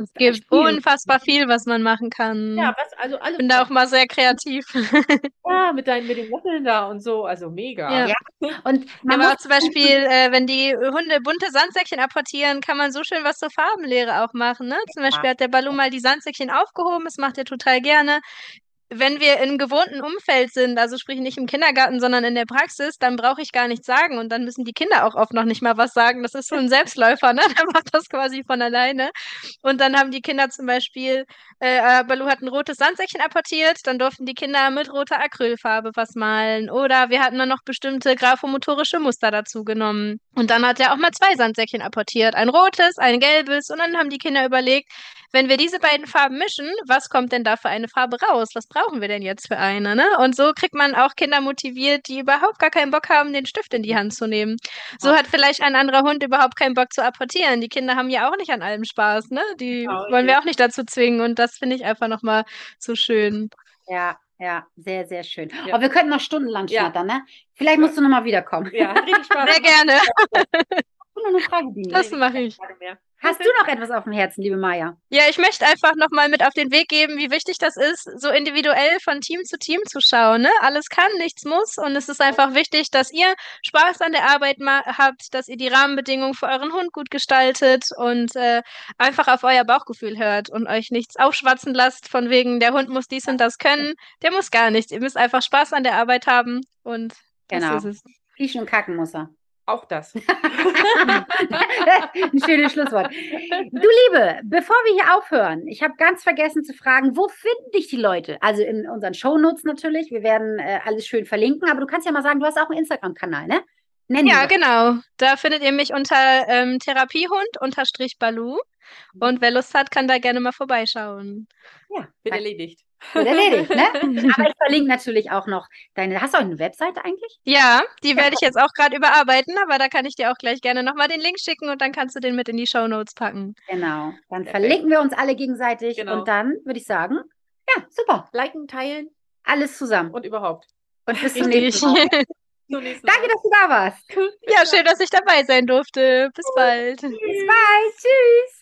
Es gibt unfassbar viel, was man machen kann.
Ja, was, also alles.
Ich bin da auch mal sehr kreativ.
ja, mit deinen, mit den Löffeln da und so. Also mega.
Ja.
Und man
Aber auch zum Beispiel, äh, wenn die Hunde bunte Sandsäckchen apportieren, kann man so schön was zur Farbenlehre auch machen. Ne? Zum Beispiel hat der Balu mal die Sandsäckchen aufgehoben, das macht er total gerne. Wenn wir im gewohnten Umfeld sind, also sprich nicht im Kindergarten, sondern in der Praxis, dann brauche ich gar nichts sagen und dann müssen die Kinder auch oft noch nicht mal was sagen. Das ist so ein Selbstläufer, ne? Der macht das quasi von alleine. Und dann haben die Kinder zum Beispiel, äh, äh, Balu hat ein rotes Sandsäckchen apportiert, dann durften die Kinder mit roter Acrylfarbe was malen. Oder wir hatten dann noch bestimmte graphomotorische Muster dazu genommen. Und dann hat er auch mal zwei Sandsäckchen apportiert. Ein rotes, ein gelbes. Und dann haben die Kinder überlegt, wenn wir diese beiden Farben mischen, was kommt denn da für eine Farbe raus? Was brauchen wir denn jetzt für eine? Ne? Und so kriegt man auch Kinder motiviert, die überhaupt gar keinen Bock haben, den Stift in die Hand zu nehmen. So hat vielleicht ein anderer Hund überhaupt keinen Bock zu apportieren. Die Kinder haben ja auch nicht an allem Spaß, ne? Die
Genau,
wollen wir auch nicht dazu zwingen. Und das finde ich einfach nochmal so schön.
Ja, ja, sehr, sehr schön.
Ja.
Aber wir könnten noch stundenlang
Ja.
schnattern, ne? Vielleicht musst du nochmal wiederkommen.
Ja, richtig Spaß.
Sehr gerne.
Noch eine Frage, Dini.
Das mache ich.
Hast du noch etwas auf dem Herzen, liebe Maja?
Ja, ich möchte einfach nochmal mit auf den Weg geben, wie wichtig das ist, so individuell von Team zu Team zu schauen. Ne? Alles kann, nichts muss. Und es ist einfach wichtig, dass ihr Spaß an der Arbeit habt, dass ihr die Rahmenbedingungen für euren Hund gut gestaltet und äh, einfach auf euer Bauchgefühl hört und euch nichts aufschwatzen lasst, von wegen, der Hund muss dies und das können. Der muss gar nichts. Ihr müsst einfach Spaß an der Arbeit haben und das
Genau.
ist es.
Pieschen und kacken muss er.
Auch das.
Ein schönes Schlusswort. Du Liebe, bevor wir hier aufhören, ich habe ganz vergessen zu fragen, wo finden dich die Leute? Also in unseren Shownotes natürlich. Wir werden äh, alles schön verlinken, aber du kannst ja mal sagen, du hast auch einen Instagram-Kanal, ne? Nenn
Ja, genau. Da findet ihr mich unter ähm, Therapiehund unterstrich Balu. Und wer Lust hat, kann da gerne mal vorbeischauen.
Ja,
Wird
dann
erledigt.
Wird erledigt, ne? Aber ich verlinke natürlich auch noch deine. Hast du auch eine Webseite eigentlich?
Ja, die werde ich jetzt auch gerade überarbeiten, aber da kann ich dir auch gleich gerne nochmal den Link schicken und dann kannst du den mit in die Shownotes packen.
Genau. Dann
Perfekt.
verlinken wir uns alle gegenseitig
Genau.
und dann würde ich sagen, ja, super.
Liken, teilen
Alles zusammen.
und überhaupt.
Und bis zum nächsten Mal. Danke, dass du da warst.
Ja, schön, dass ich dabei sein durfte. Bis bald.
Bis bald. Tschüss.